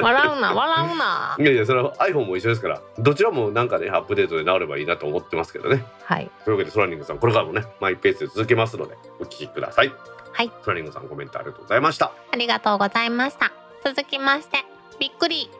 笑うな笑うな。いやいやそれは iPhone も一緒ですから。どちらもなんかねアップデートで治ればいいなと思ってますけどね。はい。というわけでソラニングさんこれからもねマイペースで続けますのでお聞きください。はい。ソラニングさんコメントありがとうございました。ありがとうございました。続きましてびっくり。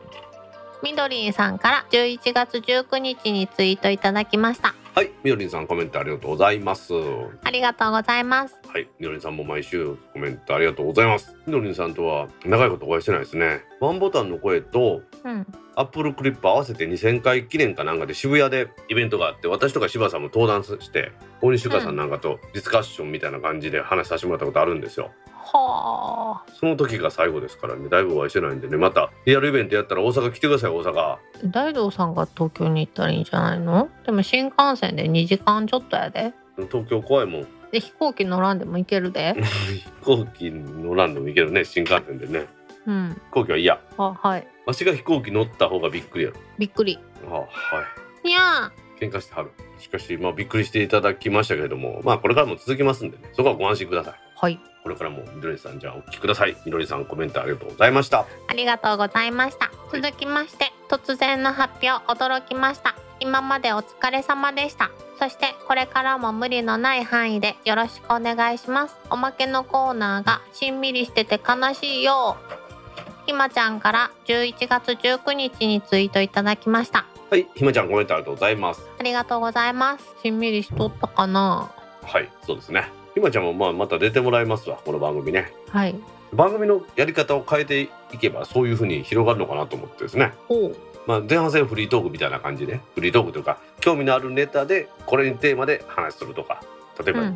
みどりんさんから11月19日にツイートいただきましたはいみどりんさんコメントありがとうございます。はありがとうございます。いみどりんさんも毎週コメントありがとうございます。みどりんさんとは長いことお会いしてないですね。ワンボタンの声とうんアップルクリップ合わせて2000回記念かなんかで渋谷でイベントがあって私とか柴さんも登壇して大西ゆかさんなんかとディスカッションみたいな感じで話させてもらったことあるんですよ。はあ。その時が最後ですからねだいぶお会いしてないんでねまたリアルイベントやったら大阪来てください大阪。大道さんが東京に行ったらいいんじゃないの？でも新幹線で2時間ちょっとやで。東京怖いもん。で飛行機乗らんでも行けるで。[laughs] 飛行機乗らんでもいけるね新幹線でねうん。飛行機は嫌。あはい。わしが飛行機乗った方がびっくりやろ。びっくり。あはい。にゃ喧嘩してはる。しかしまあびっくりしていただきましたけれどもまあこれからも続きますんでね。そこはご安心ください。ーはい。これからもみどりさんじゃあお聞きください。みどりさんコメントありがとうございました。ありがとうございました。続きまして突然の発表驚きました。今までお疲れ様でした。そしてこれからも無理のない範囲でよろしくお願いします。おまけのコーナーがしんみりしてて悲しいよひまちゃんから11月19日にツイートいただきました。はいひまちゃんコメントありがとうございます。ありがとうございます。しんみりしとったかな。はいそうですね。ひまちゃんもまあまた出てもらいますわこの番組ね。はい。番組のやり方を変えていけばそういう風に広がるのかなと思ってですね。まあ、前半戦フリートークみたいな感じでフリートークというか興味のあるネタでこれにテーマで話するとか例えば、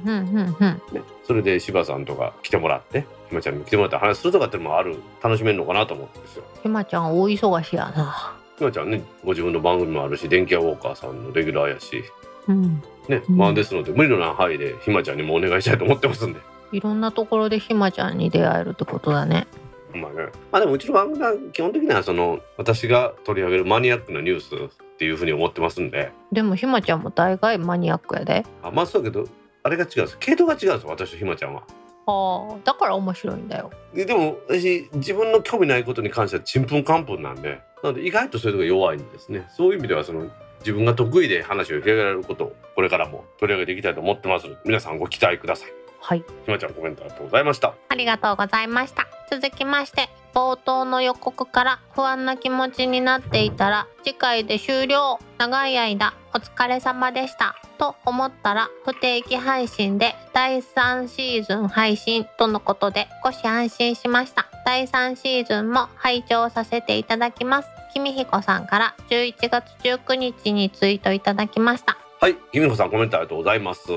それで柴さんとか来てもらってひまちゃんに来てもらって話するとかっていうのもある楽しめるのかなと思ってんですよ。ひまちゃん大忙しやな。ひまちゃんねご自分の番組もあるし電気屋ウォーカーさんのレギュラーやし、うん。ねうん。まあ、ですので無理のない範囲でひまちゃんにもお願いしたいと思ってますんで。いろんなところでひまちゃんに出会えるってことだね。まあね、まあでもうちの番組は基本的にはその私が取り上げるマニアックなニュースっていうふうに思ってますんで。でもひまちゃんも大概マニアックやで。あまあそうだけどあれが違うんです系統が違うんですよ私とひまちゃんは。ああだから面白いんだよ。ででも私自分の興味ないことに関してはちんぷんかんぷんなんで。なので意外とそういうとこ弱いんですね。そういう意味ではその自分が得意で話を広げられることをこれからも取り上げていきたいと思ってますので皆さんご期待ください。はい。ひまちゃんコメントありがとうございました。ありがとうございました。続きまして冒頭の予告から不安な気持ちになっていたら次回で終了。長い間お疲れ様でした。と思ったら不定期配信で第3シーズン配信とのことで少し安心しました。第3シーズンも拝聴させていただきます。君彦さんから11月19日にツイートいただきました。はいきみこさんコメントありがとうございます。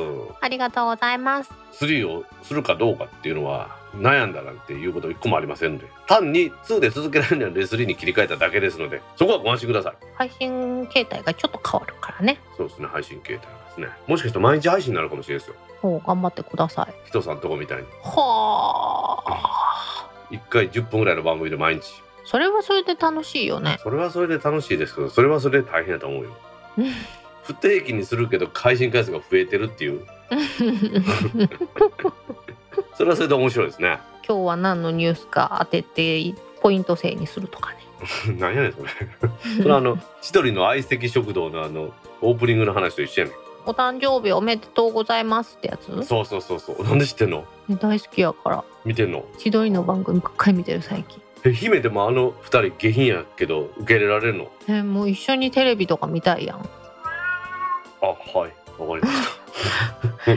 ありがとうございます。3をするかどうかっていうのは悩んだなんていうこと一個もありませんので単に2で続けられるのはレスリーに切り替えただけですのでそこはご安心ください。配信形態がちょっと変わるからね。そうですね配信形態がですね。もしかして毎日配信になるかもしれないですよ。もう頑張ってください。人さんとこみたいに。はあ。1回10分ぐらいの番組で毎日。それはそれで楽しいよね。それはそれで楽しいですけどそれはそれで大変だと思うよ。[laughs] 不定期にするけど配信回数が増えてるっていう [laughs] [laughs] それはそれで面白いですね。今日は何のニュースか当ててポイント制にするとかね。[laughs] 何やねんそれ。それはあの [laughs] 千鳥の相席食堂のあのオープニングの話と一緒やねお誕生日おめでとうございますってやつ？んそうそうそうそう。なんで知ってんの？大好きやから。見てんの？千鳥の番組ばっかり見てる最近。え姫でもあの二人下品やけど受け入れられるの？えもう一緒にテレビとか見たいやん。あはい。わかりました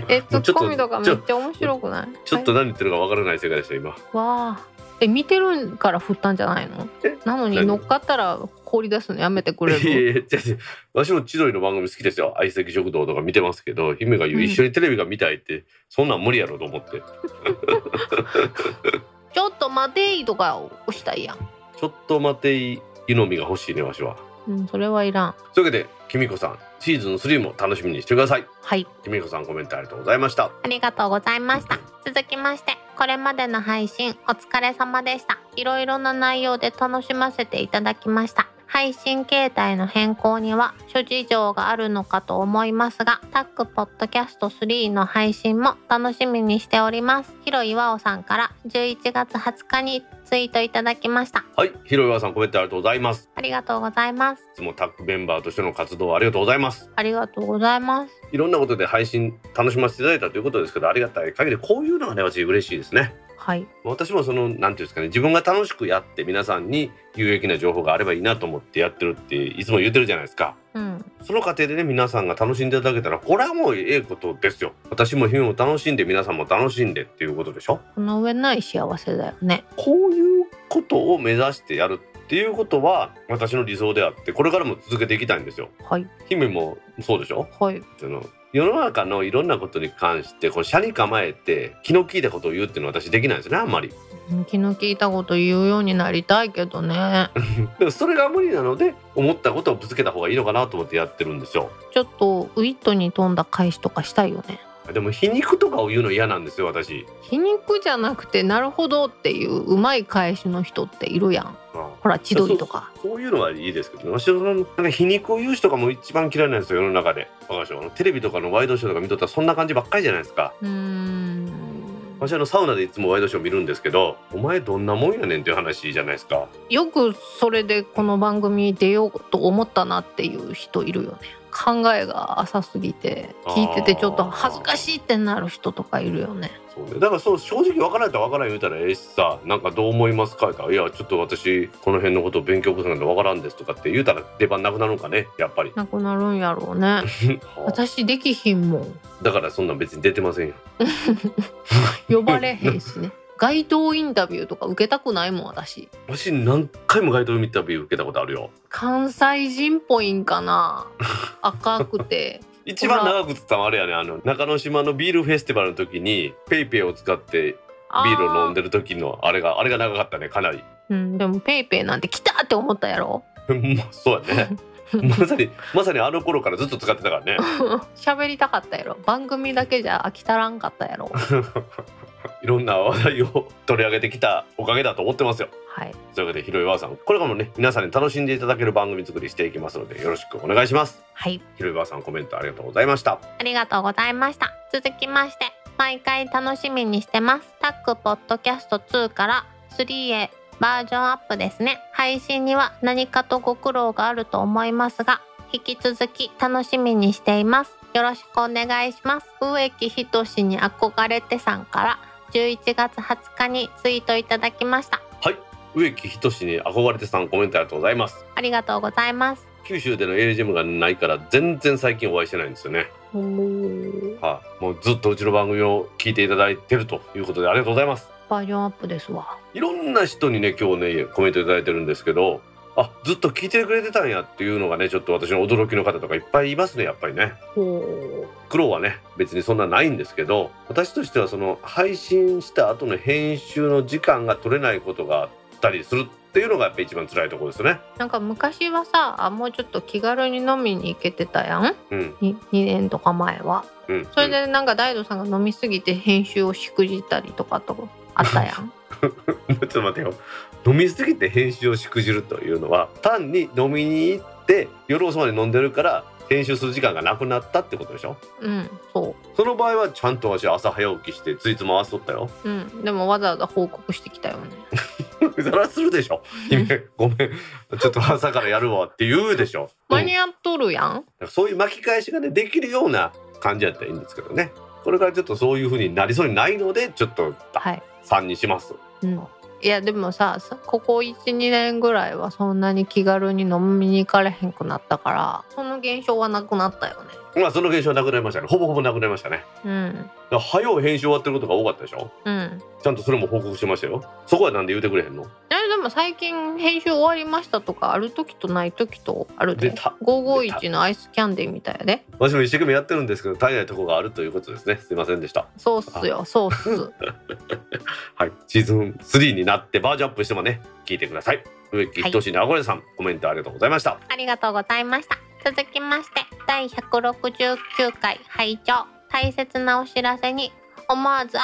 え [laughs] ツッコミとかめっちゃ面白くない？ちょ [laughs] っと何言ってるかわからない世界でした今。わあ。え見てるから振ったんじゃないの？え？なのに何？乗っかったら放り出すのやめてくれいやいるや私も千鳥の番組好きですよ。相席食堂とか見てますけど姫が言う、うん。一緒にテレビが見たいってそんなん無理やろと思って。[laughs] ちょっと待ていとか押したいやん。ちょっと待てい湯飲みが欲しいねわしはうんそれはいらん。というわけできみこさんシーズン3も楽しみにしてください。はい。きみこさんコメントありがとうございました。ありがとうございました。続きましてこれまでの配信お疲れ様でした。いろいろな内容で楽しませていただきました。配信形態の変更には諸事情があるのかと思いますがタックポッドキャスト3の配信も楽しみにしております。広岩尾さんから11月20日にツイートいただきました。はい。広岩さんコメントありがとうございます。ありがとうございます。いつもタッグメンバーとしての活動ありがとうございます。ありがとうございます。いろんなことで配信楽しませていただいたということですけどありがたい限りこういうのがね私嬉しいですねはい。私もそのなんていうんですかね自分が楽しくやって皆さんに有益な情報があればいいなと思ってやってるっていつも言ってるじゃないですか。うん。その過程でね皆さんが楽しんでいただけたらこれはもうええことですよ。私も姫も楽しんで皆さんも楽しんでっていうことでしょ。この上ない幸せだよね。こういうことを目指してやるっていうことは私の理想であってこれからも続けていきたいんですよ。はい。姫もそうでしょ？はい。その世の中のいろんなことに関してこう車に構えて気の利いたことを言うっていうのは私できないんですよねあんまり。気の利いたこと言うようになりたいけどね。で [laughs] もそれが無理なので思ったことをぶつけた方がいいのかなと思ってやってるんですよ。ちょっとウィットに富んだ返しとかしたいよねでも皮肉とかを言うの嫌なんですよ私。皮肉じゃなくてなるほどっていううまい返しの人っているやん。ほら千鳥とか。そういうのはいいですけど、ね、私はなんか皮肉を言う人がもう一番嫌いなんですよ世の中で。わかるでしょ？あのテレビとかのワイドショーとか見とったらそんな感じばっかりじゃないですか。うーん。私あのサウナでいつもワイドショー見るんですけどお前どんなもんやねんっていう話じゃないですか。よくそれでこの番組に出ようと思ったなっていう人いるよね考えが浅すぎて聞いててちょっと恥ずかしいってなる人とかいるよね。そうね。だからそう正直分からないと分からん言うたらええしさなんかどう思いますか？いやちょっと私この辺のことを勉強不足なんで分からんですとかって言うたら出番なくなるんかね？やっぱり。なくなるんやろうね。は [laughs] あ私できひんもん。だからそんなん別に出てませんよ。[laughs] 呼ばれへんしね街頭インタビューとか受けたくないもん私。私何回も街頭インタビュー受けたことあるよ。関西人っぽいんかな。[laughs] 赤くて。一番長くつったのはあれやねあの中之島のビールフェスティバルの時に PayPay を使ってビールを飲んでる時のあれがあれが長かったねかなり。うん、でも PayPay なんて来たって思ったやろ。ま [laughs] あそうやね。[laughs] まさにまさにあの頃からずっと使ってたからね。喋りたかったやろ。番組だけじゃ飽き足らんかったやろいろんな話題を取り上げてきたおかげだと思ってますよ。はい。というわけでひろいわさん。これからもね皆さんに楽しんでいただける番組作りしていきますのでよろしくお願いします。はい。ひろいわさんコメントありがとうございました。ありがとうございました。続きまして毎回楽しみにしてます。タックポッドキャスト2から3へバージョンアップですね。配信には何かとご苦労があると思いますが引き続き楽しみにしています。よろしくお願いします。植木仁に憧れてさんから11月20日にツイートいただきました。はい。植木仁に憧れてさんコメントありがとうございます。ありがとうございます。九州での AGM がないから全然最近お会いしてないんですよね。はい、もうずっとうちの番組を聞いていただいてるということでありがとうございます。バージョンアップですわ。いろんな人にね今日ねコメントいただいてるんですけどあずっと聞いてくれてたんやっていうのがねちょっと私の驚きの方とかいっぱいいますねやっぱりね。ほ苦労はね別にそんなないんですけど私としてはその配信した後の編集の時間が取れないことがあったりするっていうのがやっぱ一番辛いところですよね。なんか昔はさあもうちょっと気軽に飲みに行けてたやん。うん。に 2, 年とか前は。うんそれでなんか大悟さんが飲みすぎて編集をしくじったりとかとあったやん。[laughs] ちょっと待ってよ飲みすぎて編集をしくじるというのは単に飲みに行って夜遅まで飲んでるから編集する時間がなくなったってことでしょ？うんそその場合はちゃんと私朝早起きしてついつ回しとったよ。ううんでもわざわざ報告してきたよね。[laughs] そらするでしょ？姫 [laughs] ごめんちょっと朝からやるわって言うでしょ、うん。間に合っとるやん。そういう巻き返しがねできるような感じやったらいいんですけどね。これからちょっとそういう風になりそうにないのでちょっとはい。3にしますうんいやでもさここ12年ぐらいはそんなに気軽に飲みに行かれへんくなったからその現象はなくなったよね。まあその現象はなくなりましたね。ほぼほぼなくなりましたね。うん。だ早う編集終わってることが多かったでしょ？うん。ちゃんとそれも報告しましたよ。そこはなんで言うてくれへんの？えでも最近編集終わりましたとかある時とない時とあるで。出た。551のアイスキャンディーみたいやで私も一生懸命やってるんですけど足りないところがあるということですね。すいませんでした。そうっすよ。そうっす。[laughs] はい。シーズン3になってバージョンアップしてもね聞いてください。植木仁のあごれさん、コメントありがとうございました。ありがとうございました。続きまして第169回拝聴大切なお知らせに思わずあ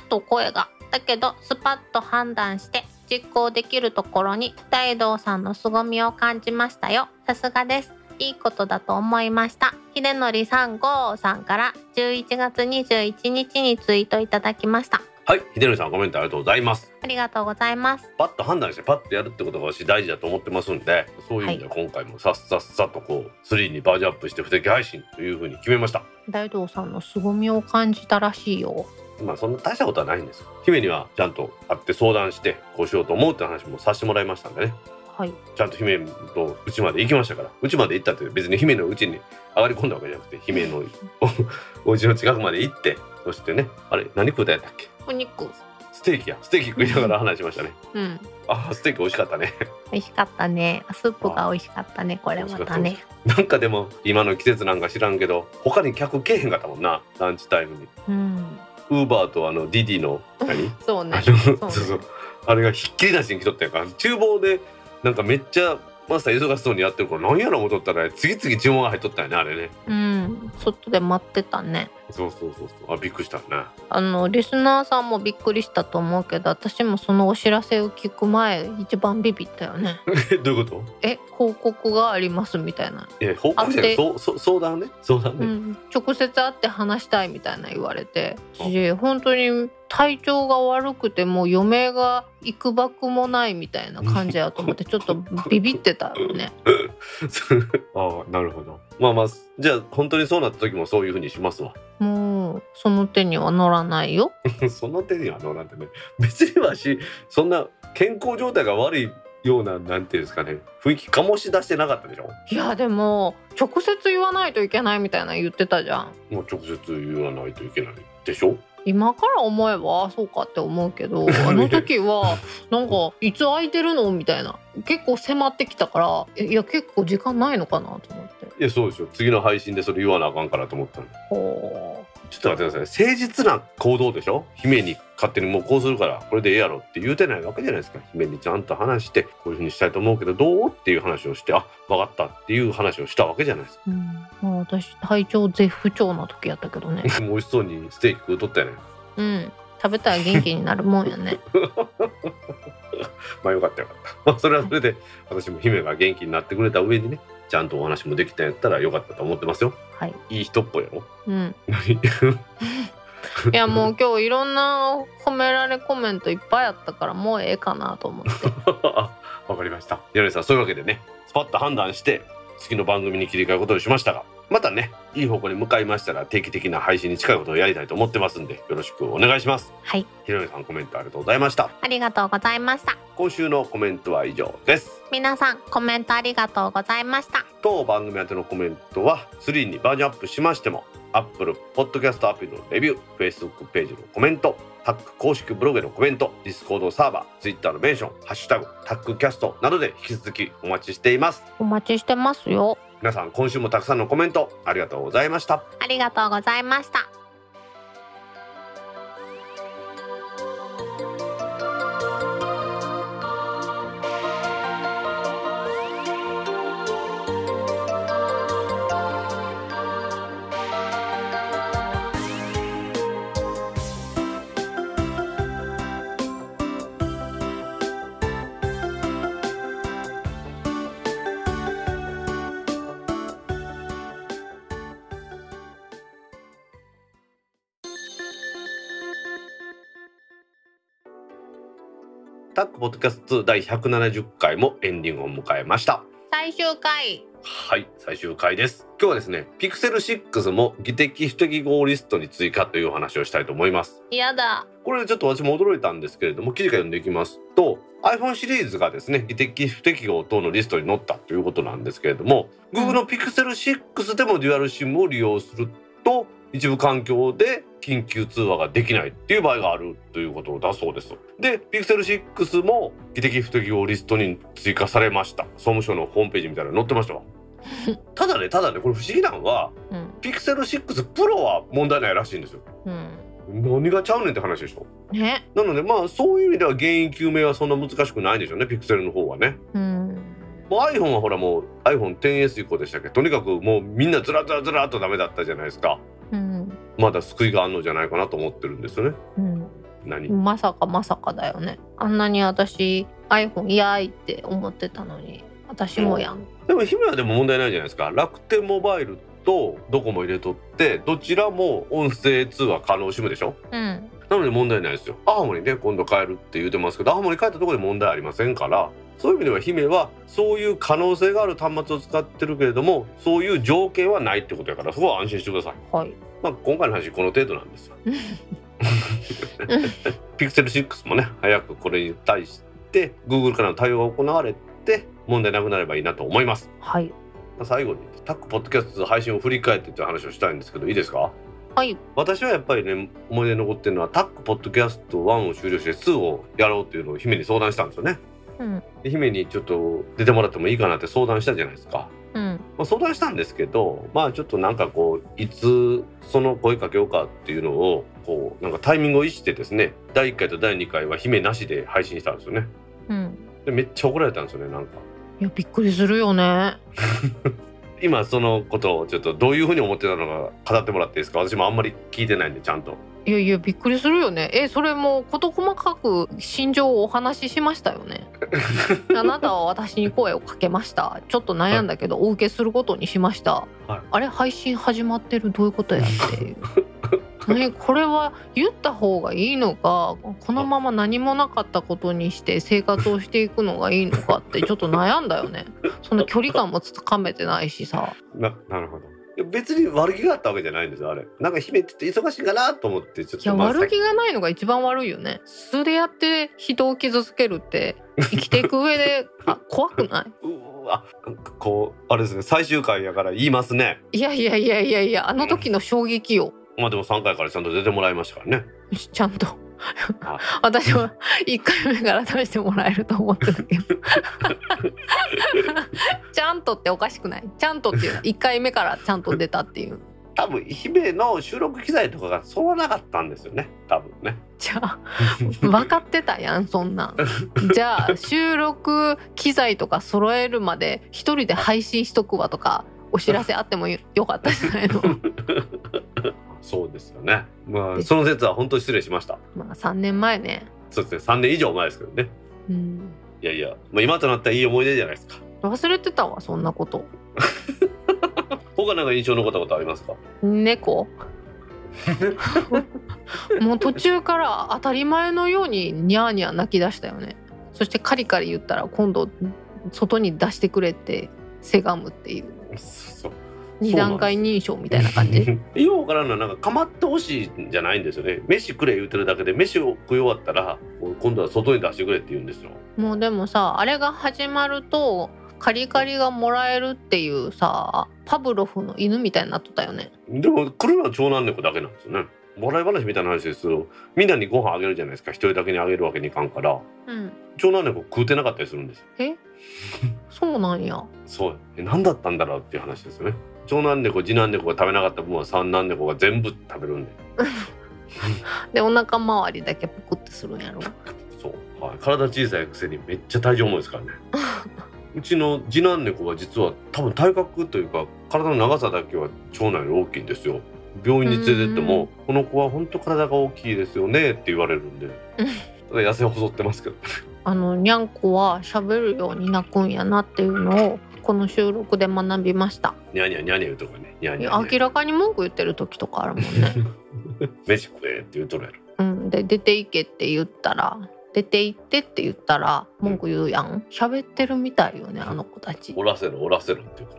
ーっと声が。だけどスパッと判断して実行できるところに大道さんの凄みを感じましたよ。さすがです。いいことだと思いました。秀則さん号さんから11月21日にツイートいただきました。はい秀則さんコメントありがとうございます。ありがとうございます。パッと判断してパッとやるってことが私大事だと思ってますんでそういう意味では今回もさっさっさとこう3にバージョンアップして不適配信というふうに決めました。大道さんの凄みを感じたらしいよ。まあそんな大したことはないんですよ。姫にはちゃんと会って相談してこうしようと思うって話もさせてもらいましたんでね。はい。ちゃんと姫と家まで行きましたから。家まで行ったって別に姫の家に上がり込んだわけじゃなくて姫のお [laughs] お家の近くまで行ってそしてねあれ何食うたやったっけお肉。ステーキや。ステーキ食いながら話しましたね。うん。あステーキ美味しかったね。美味しかったね。スープが美味しかったね。これまたね。なんかでも今の季節なんか知らんけど他に客来えへんかったもんな。ランチタイムに。うん。ウーバーとあのディディの何？[laughs] そうね。そうね。そうあれがひっきりなしに来とったやんか。厨房でなんかめっちゃマスター忙しそうにやってるから何やろ思っとったら次々注文が入っとったよねあれね。うん。外で待ってたねそうそうそうそう。あびっくりしたね。あのリスナーさんもびっくりしたと思うけど私もそのお知らせを聞く前一番ビビったよね。え [laughs] どういうこと？え報告がありますみたいな、いや報告じゃないそうそう相談ね。相談ね、うん、直接会って話したいみたいな言われて。本当に体調が悪くてもう余命がいくばくもないみたいな感じやと思ってちょっとビビってたよね。[laughs] ああなるほど。まあまあじゃあ本当にそうなった時もそういうふうにしますわ。もうその手には乗らないよ。[laughs] その手には乗らんてね。別にわしそんな健康状態が悪いようななんていうんですかね。雰囲気醸し出してなかったでしょ？いやでも直接言わないといけないみたいな言ってたじゃん。もう直接言わないといけないでしょ？今から思えばあそうかって思うけど [laughs] あの時はなんかいつ空いてるのみたいな。結構迫ってきたからえいや結構時間ないのかなと思って。いやそうですよ。次の配信でそれ言わなあかんからと思ったの。ほちょっと待ってください。誠実な行動でしょ？姫に勝手にもうこうするからこれでええやろって言うてないわけじゃないですか。姫にちゃんと話してこういうふうにしたいと思うけどどうっていう話をしてあ分かったっていう話をしたわけじゃないですか。う、うん。まあ、私体調絶不調な時やったけどね。[laughs] 美味しそうにステーキ食うとったよね。うん。食べたら元気になるもんやね。[laughs] まあよかったよかった。まあそれはそれで私も姫が元気になってくれた上にねちゃんとお話もできたんやったらよかったと思ってますよはい。いい人っぽいやろうん。何？[laughs] いやもう今日いろんな褒められコメントいっぱいあったからもうええかなと思って。あ [laughs] わかりました柳さんそういうわけでねスパッと判断して次の番組に切り替えることにしましたがまたねいい方向に向かいましたら定期的な配信に近いことをやりたいと思ってますんでよろしくお願いしますはい。ひろねさんコメントありがとうございましたありがとうございました。今週のコメントは以上です皆さんコメントありがとうございました。当番組宛てのコメントは3にバージョンアップしましても Apple Podcast アプリのレビュー Facebook ページのコメントタック公式ブログへのコメント Discord サーバー Twitter のメンション「ハッシュタグタックキャスト」などで引き続きお待ちしていますお待ちしてますよ。皆さん今週もたくさんのコメントありがとうございましたありがとうございました。ポッドキャスト2第170回もエンディングを迎えました最終回。はい最終回です今日はですねピクセル6も技的不適合リストに追加というお話をしたいと思いますやだ。これでちょっと私も驚いたんですけれども記事から読んでいきますと iPhone シリーズがですね技的不適合等のリストに載ったということなんですけれども、うん Google の Pixel 6でもデュアル SIM を利用すると一部環境で緊急通話ができないっていう場合があるということだそうです。で Pixel 6も技的不適合リストに追加されました。総務省のホームページみたいなの載ってましたわ。[laughs] ただねただねこれ不思議なのはうん。Pixel 6 Pro は問題ないらしいんですよ。うん。何がちゃうねんって話でしょ。ね。なのでまあそういう意味では原因究明はそんな難しくないんでしょうねピクセルの方はね。うんもう iPhone はほらもう iPhone10S 以降でしたっけ？とにかくもうみんなずらずらずらっとダメだったじゃないですか。うん。まだ救いがあんのじゃないかなと思ってるんですよね。うん。何、まさかまさかだよね。あんなに私 iPhone いやいって思ってたのに私もやん。でも姫はでも問題ないじゃないですか。楽天モバイルとドコモ入れとってどちらも音声通話可能 SIM でしょ？うん。なので問題ないですよ。アーモにね今度変えるって言うてますけどアーモに変えたところで問題ありませんからそういう意味では姫はそういう可能性がある端末を使ってるけれどもそういう条件はないってことやからそこは安心してください、はい。まあ、今回の話この程度なんですよ。[laughs] ピクセル6もね早くこれに対して Google からの対応が行われて問題なくなればいいなと思います。はい。最後にタックポッドキャスト配信を振り返ってという話をしたいんですけどいいですか？はい。私はやっぱりね思い出に残ってるのはタックポッドキャスト1を終了して2をやろうっていうのを姫に相談したんですよねうん。で姫にちょっと出てもらってもいいかなって相談したじゃないですか、うん。まあ、相談したんですけどまあちょっとなんかこういつその声かけようかっていうのをこうなんかタイミングを逸してですね第1回と第2回は姫なしで配信したんですよね。うん。でめっちゃ怒られたんですよねなんか。いやびっくりするよね [laughs] 今そのことをちょっとどういうふうに思ってたのか語ってもらっていいですか？私もあんまり聞いてないんでちゃんと。いやいやびっくりするよね。えそれも事細かく心情をお話ししましたよね？[laughs] あなたは私に声をかけました。ちょっと悩んだけどお受けすることにしました、はい。あれ配信始まってる？どういうことやっていうね、これは言った方がいいのかこのまま何もなかったことにして生活をしていくのがいいのかってちょっと悩んだよね。その距離感もつかめてないしさ。ななるほど。いや別に悪気があったわけじゃないんですよあれ。なんか姫って言って忙しいかなと思ってちょっいやとまあ悪気がないのが一番悪いよね。素でやって人を傷つけるって生きていく上で [laughs] あ怖くない？うわなんかこうあれですね最終回やから言いますね。いやいやいやいやいやあの時の衝撃よまあでも3回からちゃんと出てもらいましたからね。[laughs] ちゃんと。あ私は1回目から出してもらえると思ってたけど。[laughs] ちゃんとっておかしくない？ちゃんとっていうの。は1回目からちゃんと出たっていう。多分姫の収録機材とかが揃わなかったんですよね。多分ね。じゃあ分かってたやんそんなん。じゃあ収録機材とか揃えるまで一人で配信しとくわとかお知らせあってもよよかったじゃないの [laughs] そうですよね。まあでその説は本当に失礼しました。まあ3年前ね。そうですね。3年以上前ですけどね。うん。いやいや、まあ、今となったらいい思い出じゃないですか。忘れてたわそんなこと。[laughs] 他なんか印象に残ったことありますか？猫。[laughs] もう途中から当たり前のようにニャーニャー泣き出したよね。そしてカリカリ言ったら今度外に出してくれってせがむっていう二段階認証みたいな感じ？[laughs] ようわからんのはなんか構ってほしいんじゃないんですよね。飯くれ言うてるだけで飯を食い終わったら今度は外に出してくれって言うんですよ。もうでもさあれが始まるとカリカリがもらえるっていうさパブロフの犬みたいになっとったよね。でも来るのは長男猫だけなんですよね。笑い話みたいな話ですけどみんなにご飯あげるじゃないですか。一人だけにあげるわけにいかんから。うん。長男猫食うてなかったりするんですよ。え？そうなんや。[laughs] そう。え何だったんだろうっていう話ですよね長男猫次男猫が食べなかった分は三男猫が全部食べるん [laughs] ででお腹周りだけプクってするんやろ？そう、はい、体小さいくせにめっちゃ体重重いですからね。[laughs] うちの次男猫は実は多分体格というか体の長さだけは長男より大きいんですよ。病院に連れてっても「この子は本当体が大きいですよね」って言われるんで。ただ痩せ細ってますけどあのにゃんこは喋るように泣くんやなっていうのをこの収録で学びました。ニャーニャーニャーニャー言うとかね。ニャーいやニャーニャー。明らかに文句言ってる時とかあるもんね。[laughs] 飯食えって言うとるやろ。うん。で出て行けって言ったら出て行ってって言ったら文句言うやん。喋ってるみたいよねあの子たち。おらせろおらせろっていうか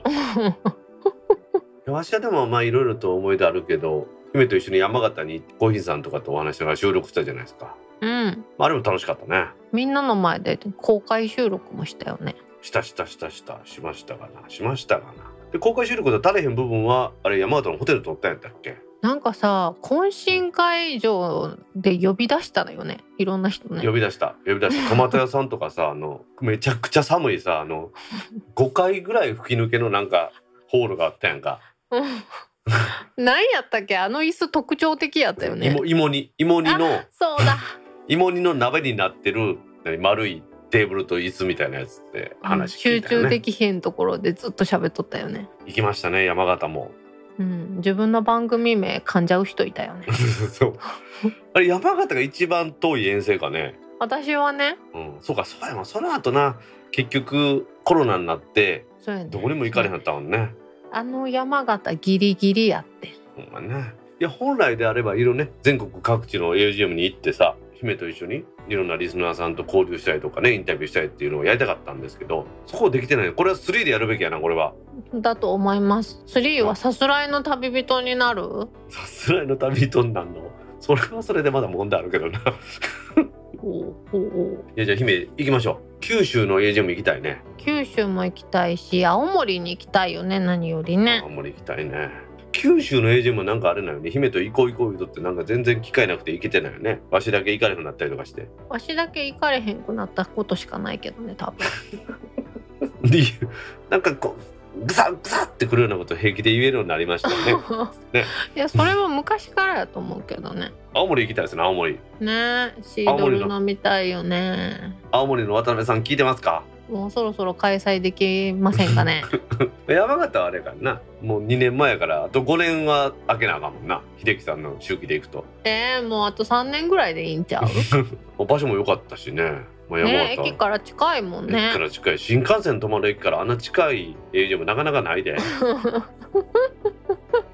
ら。[laughs] わしはでもまあいろいろと思い出あるけど姫と一緒に山形にコーヒーさんとかとお話しながら収録したじゃないですか、うん。まあ、あれも楽しかったね。みんなの前で公開収録もしたよねしたしたしたしたしましたかな？しましたかな？で公開収録で足れへん部分はあれ山形のホテル撮ったんやったっけ？なんかさ懇親会場で呼び出したのよね？いろんな人ね。呼び出した。呼び出した。トマト屋さんとかさあのめちゃくちゃ寒いさあの5回ぐらい吹き抜けのなんかホールがあったやんか。うん。[laughs] 何やったっけ？あの椅子特徴的やったよね。芋芋煮芋煮のそうだ。芋煮の鍋になってる何丸いテーブルと椅子みたいなやつって話聞集いたよね、中できへんところでずっと喋っとったよね。行きましたね山形も。うん。自分の番組名噛んじゃう人いたよね。[laughs] そう。あれ山形が一番遠い遠征かね。私はね。うん。そうかそうやなその後な結局コロナになってそうやね。どこにも行かれへんかったもんね。あの山形ギリギリやって。ほんまねいや本来であればいろね全国各地の AGM に行ってさ姫と一緒にいろんなリスナーさんと交流したりとかねインタビューしたりっていうのをやりたかったんですけどそこできてない。これは3でやるべきやなこれは。だと思います。3はさすらいの旅人になる？さすらいの旅人になんの？それはそれでまだ問題あるけどな。いやじゃあ姫行きましょう。九州の AGM 行きたいね。九州も行きたいし青森に行きたいよね何よりね。あんまり行きたいね九州の AGM もなんかあれなよね。姫と行こう行こう言うとってなんか全然機会なくて行けてないよね。わしだけ行かれなくなったりとかして。わしだけ行かれへんくなったことしかないけどね多分。理 [laughs] 由なんかこうグサグサってくるようなこと平気で言えるようになりましたよね。[laughs] ね。いやそれは昔からやと思うけどね。青森行きたいですね青森。ねシードル飲みたいよね。青森の渡辺さん聞いてますか？もうそろそろ開催できませんかね。[laughs] 山形はあれかな。もう2年前やからあと5年は開けなあかんもんな。秀樹さんの周期で行くと。えー、もうあと3年ぐらいでいいんちゃう？[laughs] 場所も良かったしね。もう山ね形駅から近いもん駅ねから近い。新幹線止まる駅からあんな近い AGM なかなかないで。[laughs]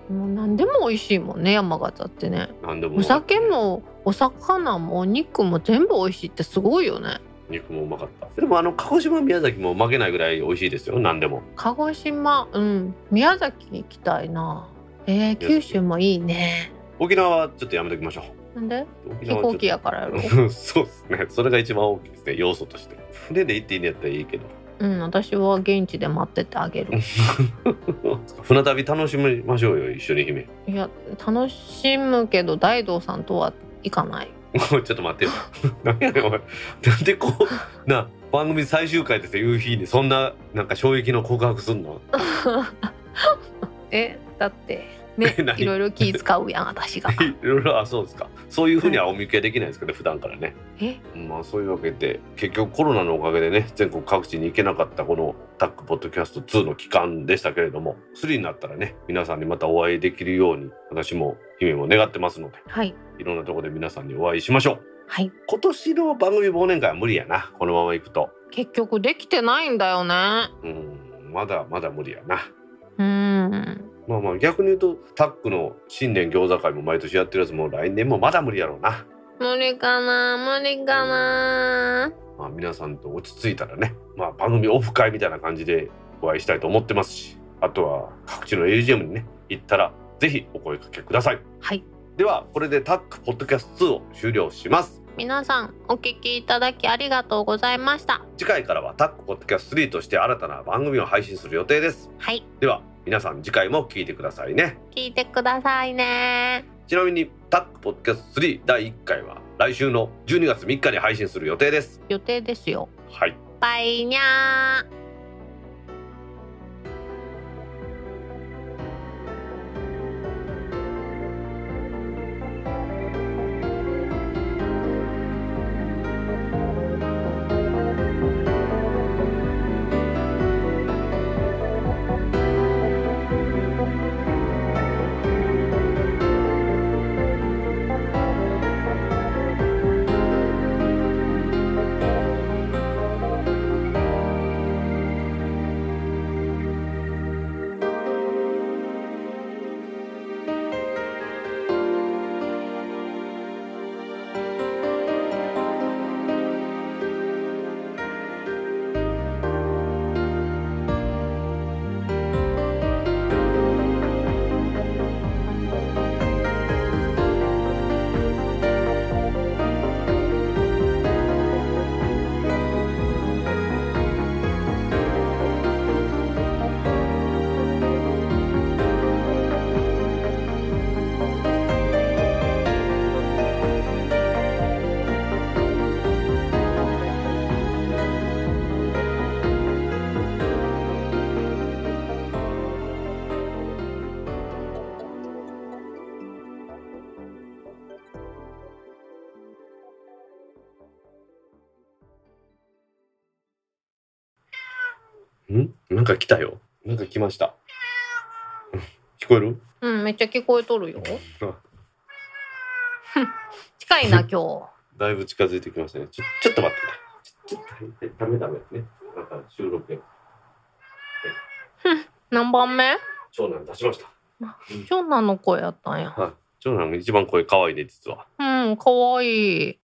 もう何でも美味しいもんね山形ってね。なんでも。お酒もお魚もお肉も全部美味しいってすごいよね肉もうまかった。でもあの鹿児島宮崎も負けないぐらい美味しいですよ。何でも。鹿児島うん。宮崎に行きたいな。えー、九州もいいね。沖縄はちょっとやめときましょう。なんで？沖飛行機やからやろ。[laughs] そうですね。それが一番大きいですね。要素として。船で行っていいんやったらいいけど。うん私は現地で待っててあげる。[laughs] 船旅楽しみましょうよ一緒に姫。いや楽しむけど大道さんとは行かない [laughs] ちょっと待ってよ。[laughs] 何やねんお前なんでこうな番組最終回ですよ夕日に。そんななんか衝撃の告白すんの？[laughs] えだって。ね [laughs] いろいろ気使うやん私が。[laughs] いろいろあそうですか。そういうふうにはお見受けできないですけど普段からね。え？まあそういうわけで結局コロナのおかげでね全国各地に行けなかったこのタックポッドキャスト2の期間でしたけれども3になったらね皆さんにまたお会いできるように私も姫も願ってますのではい。いろんなところで皆さんにお会いしましょう。はい。今年の番組忘年会は無理やな。このまま行くと。結局できてないんだよね。うんまだまだ無理やな。うんまあまあ逆に言うとタックの新年餃子会も毎年やってるやつも来年もまだ無理やろうな。無理かな無理かな。まあ、皆さんと落ち着いたらね、まあ、番組オフ会みたいな感じでお会いしたいと思ってますしあとは各地の AGM にね行ったらぜひお声かけください。はい。ではこれでタックポッドキャスト2を終了します。皆さんお聞きいただきありがとうございました。次回からはタックポッドキャスト3として新たな番組を配信する予定です。はい。では皆さん次回も聞いてくださいね。聞いてくださいね。ちなみにタックポッドキャスト3第1回は来週の12月3日に配信する予定です。予定ですよ。はい。バイニャーなんか来たよ。なんか来ました。聞こえる？うん、めっちゃ聞こえとるよ。あ [laughs] 近いな、[laughs] 今だいぶ近づいてきましたね。ちょちょっと待ってね。ダメダメね。なんか収録や日。[laughs] 何番目？長男出しました。長男の声やったんや。はい。長男が一番声可愛いね実は。うん、かわいい。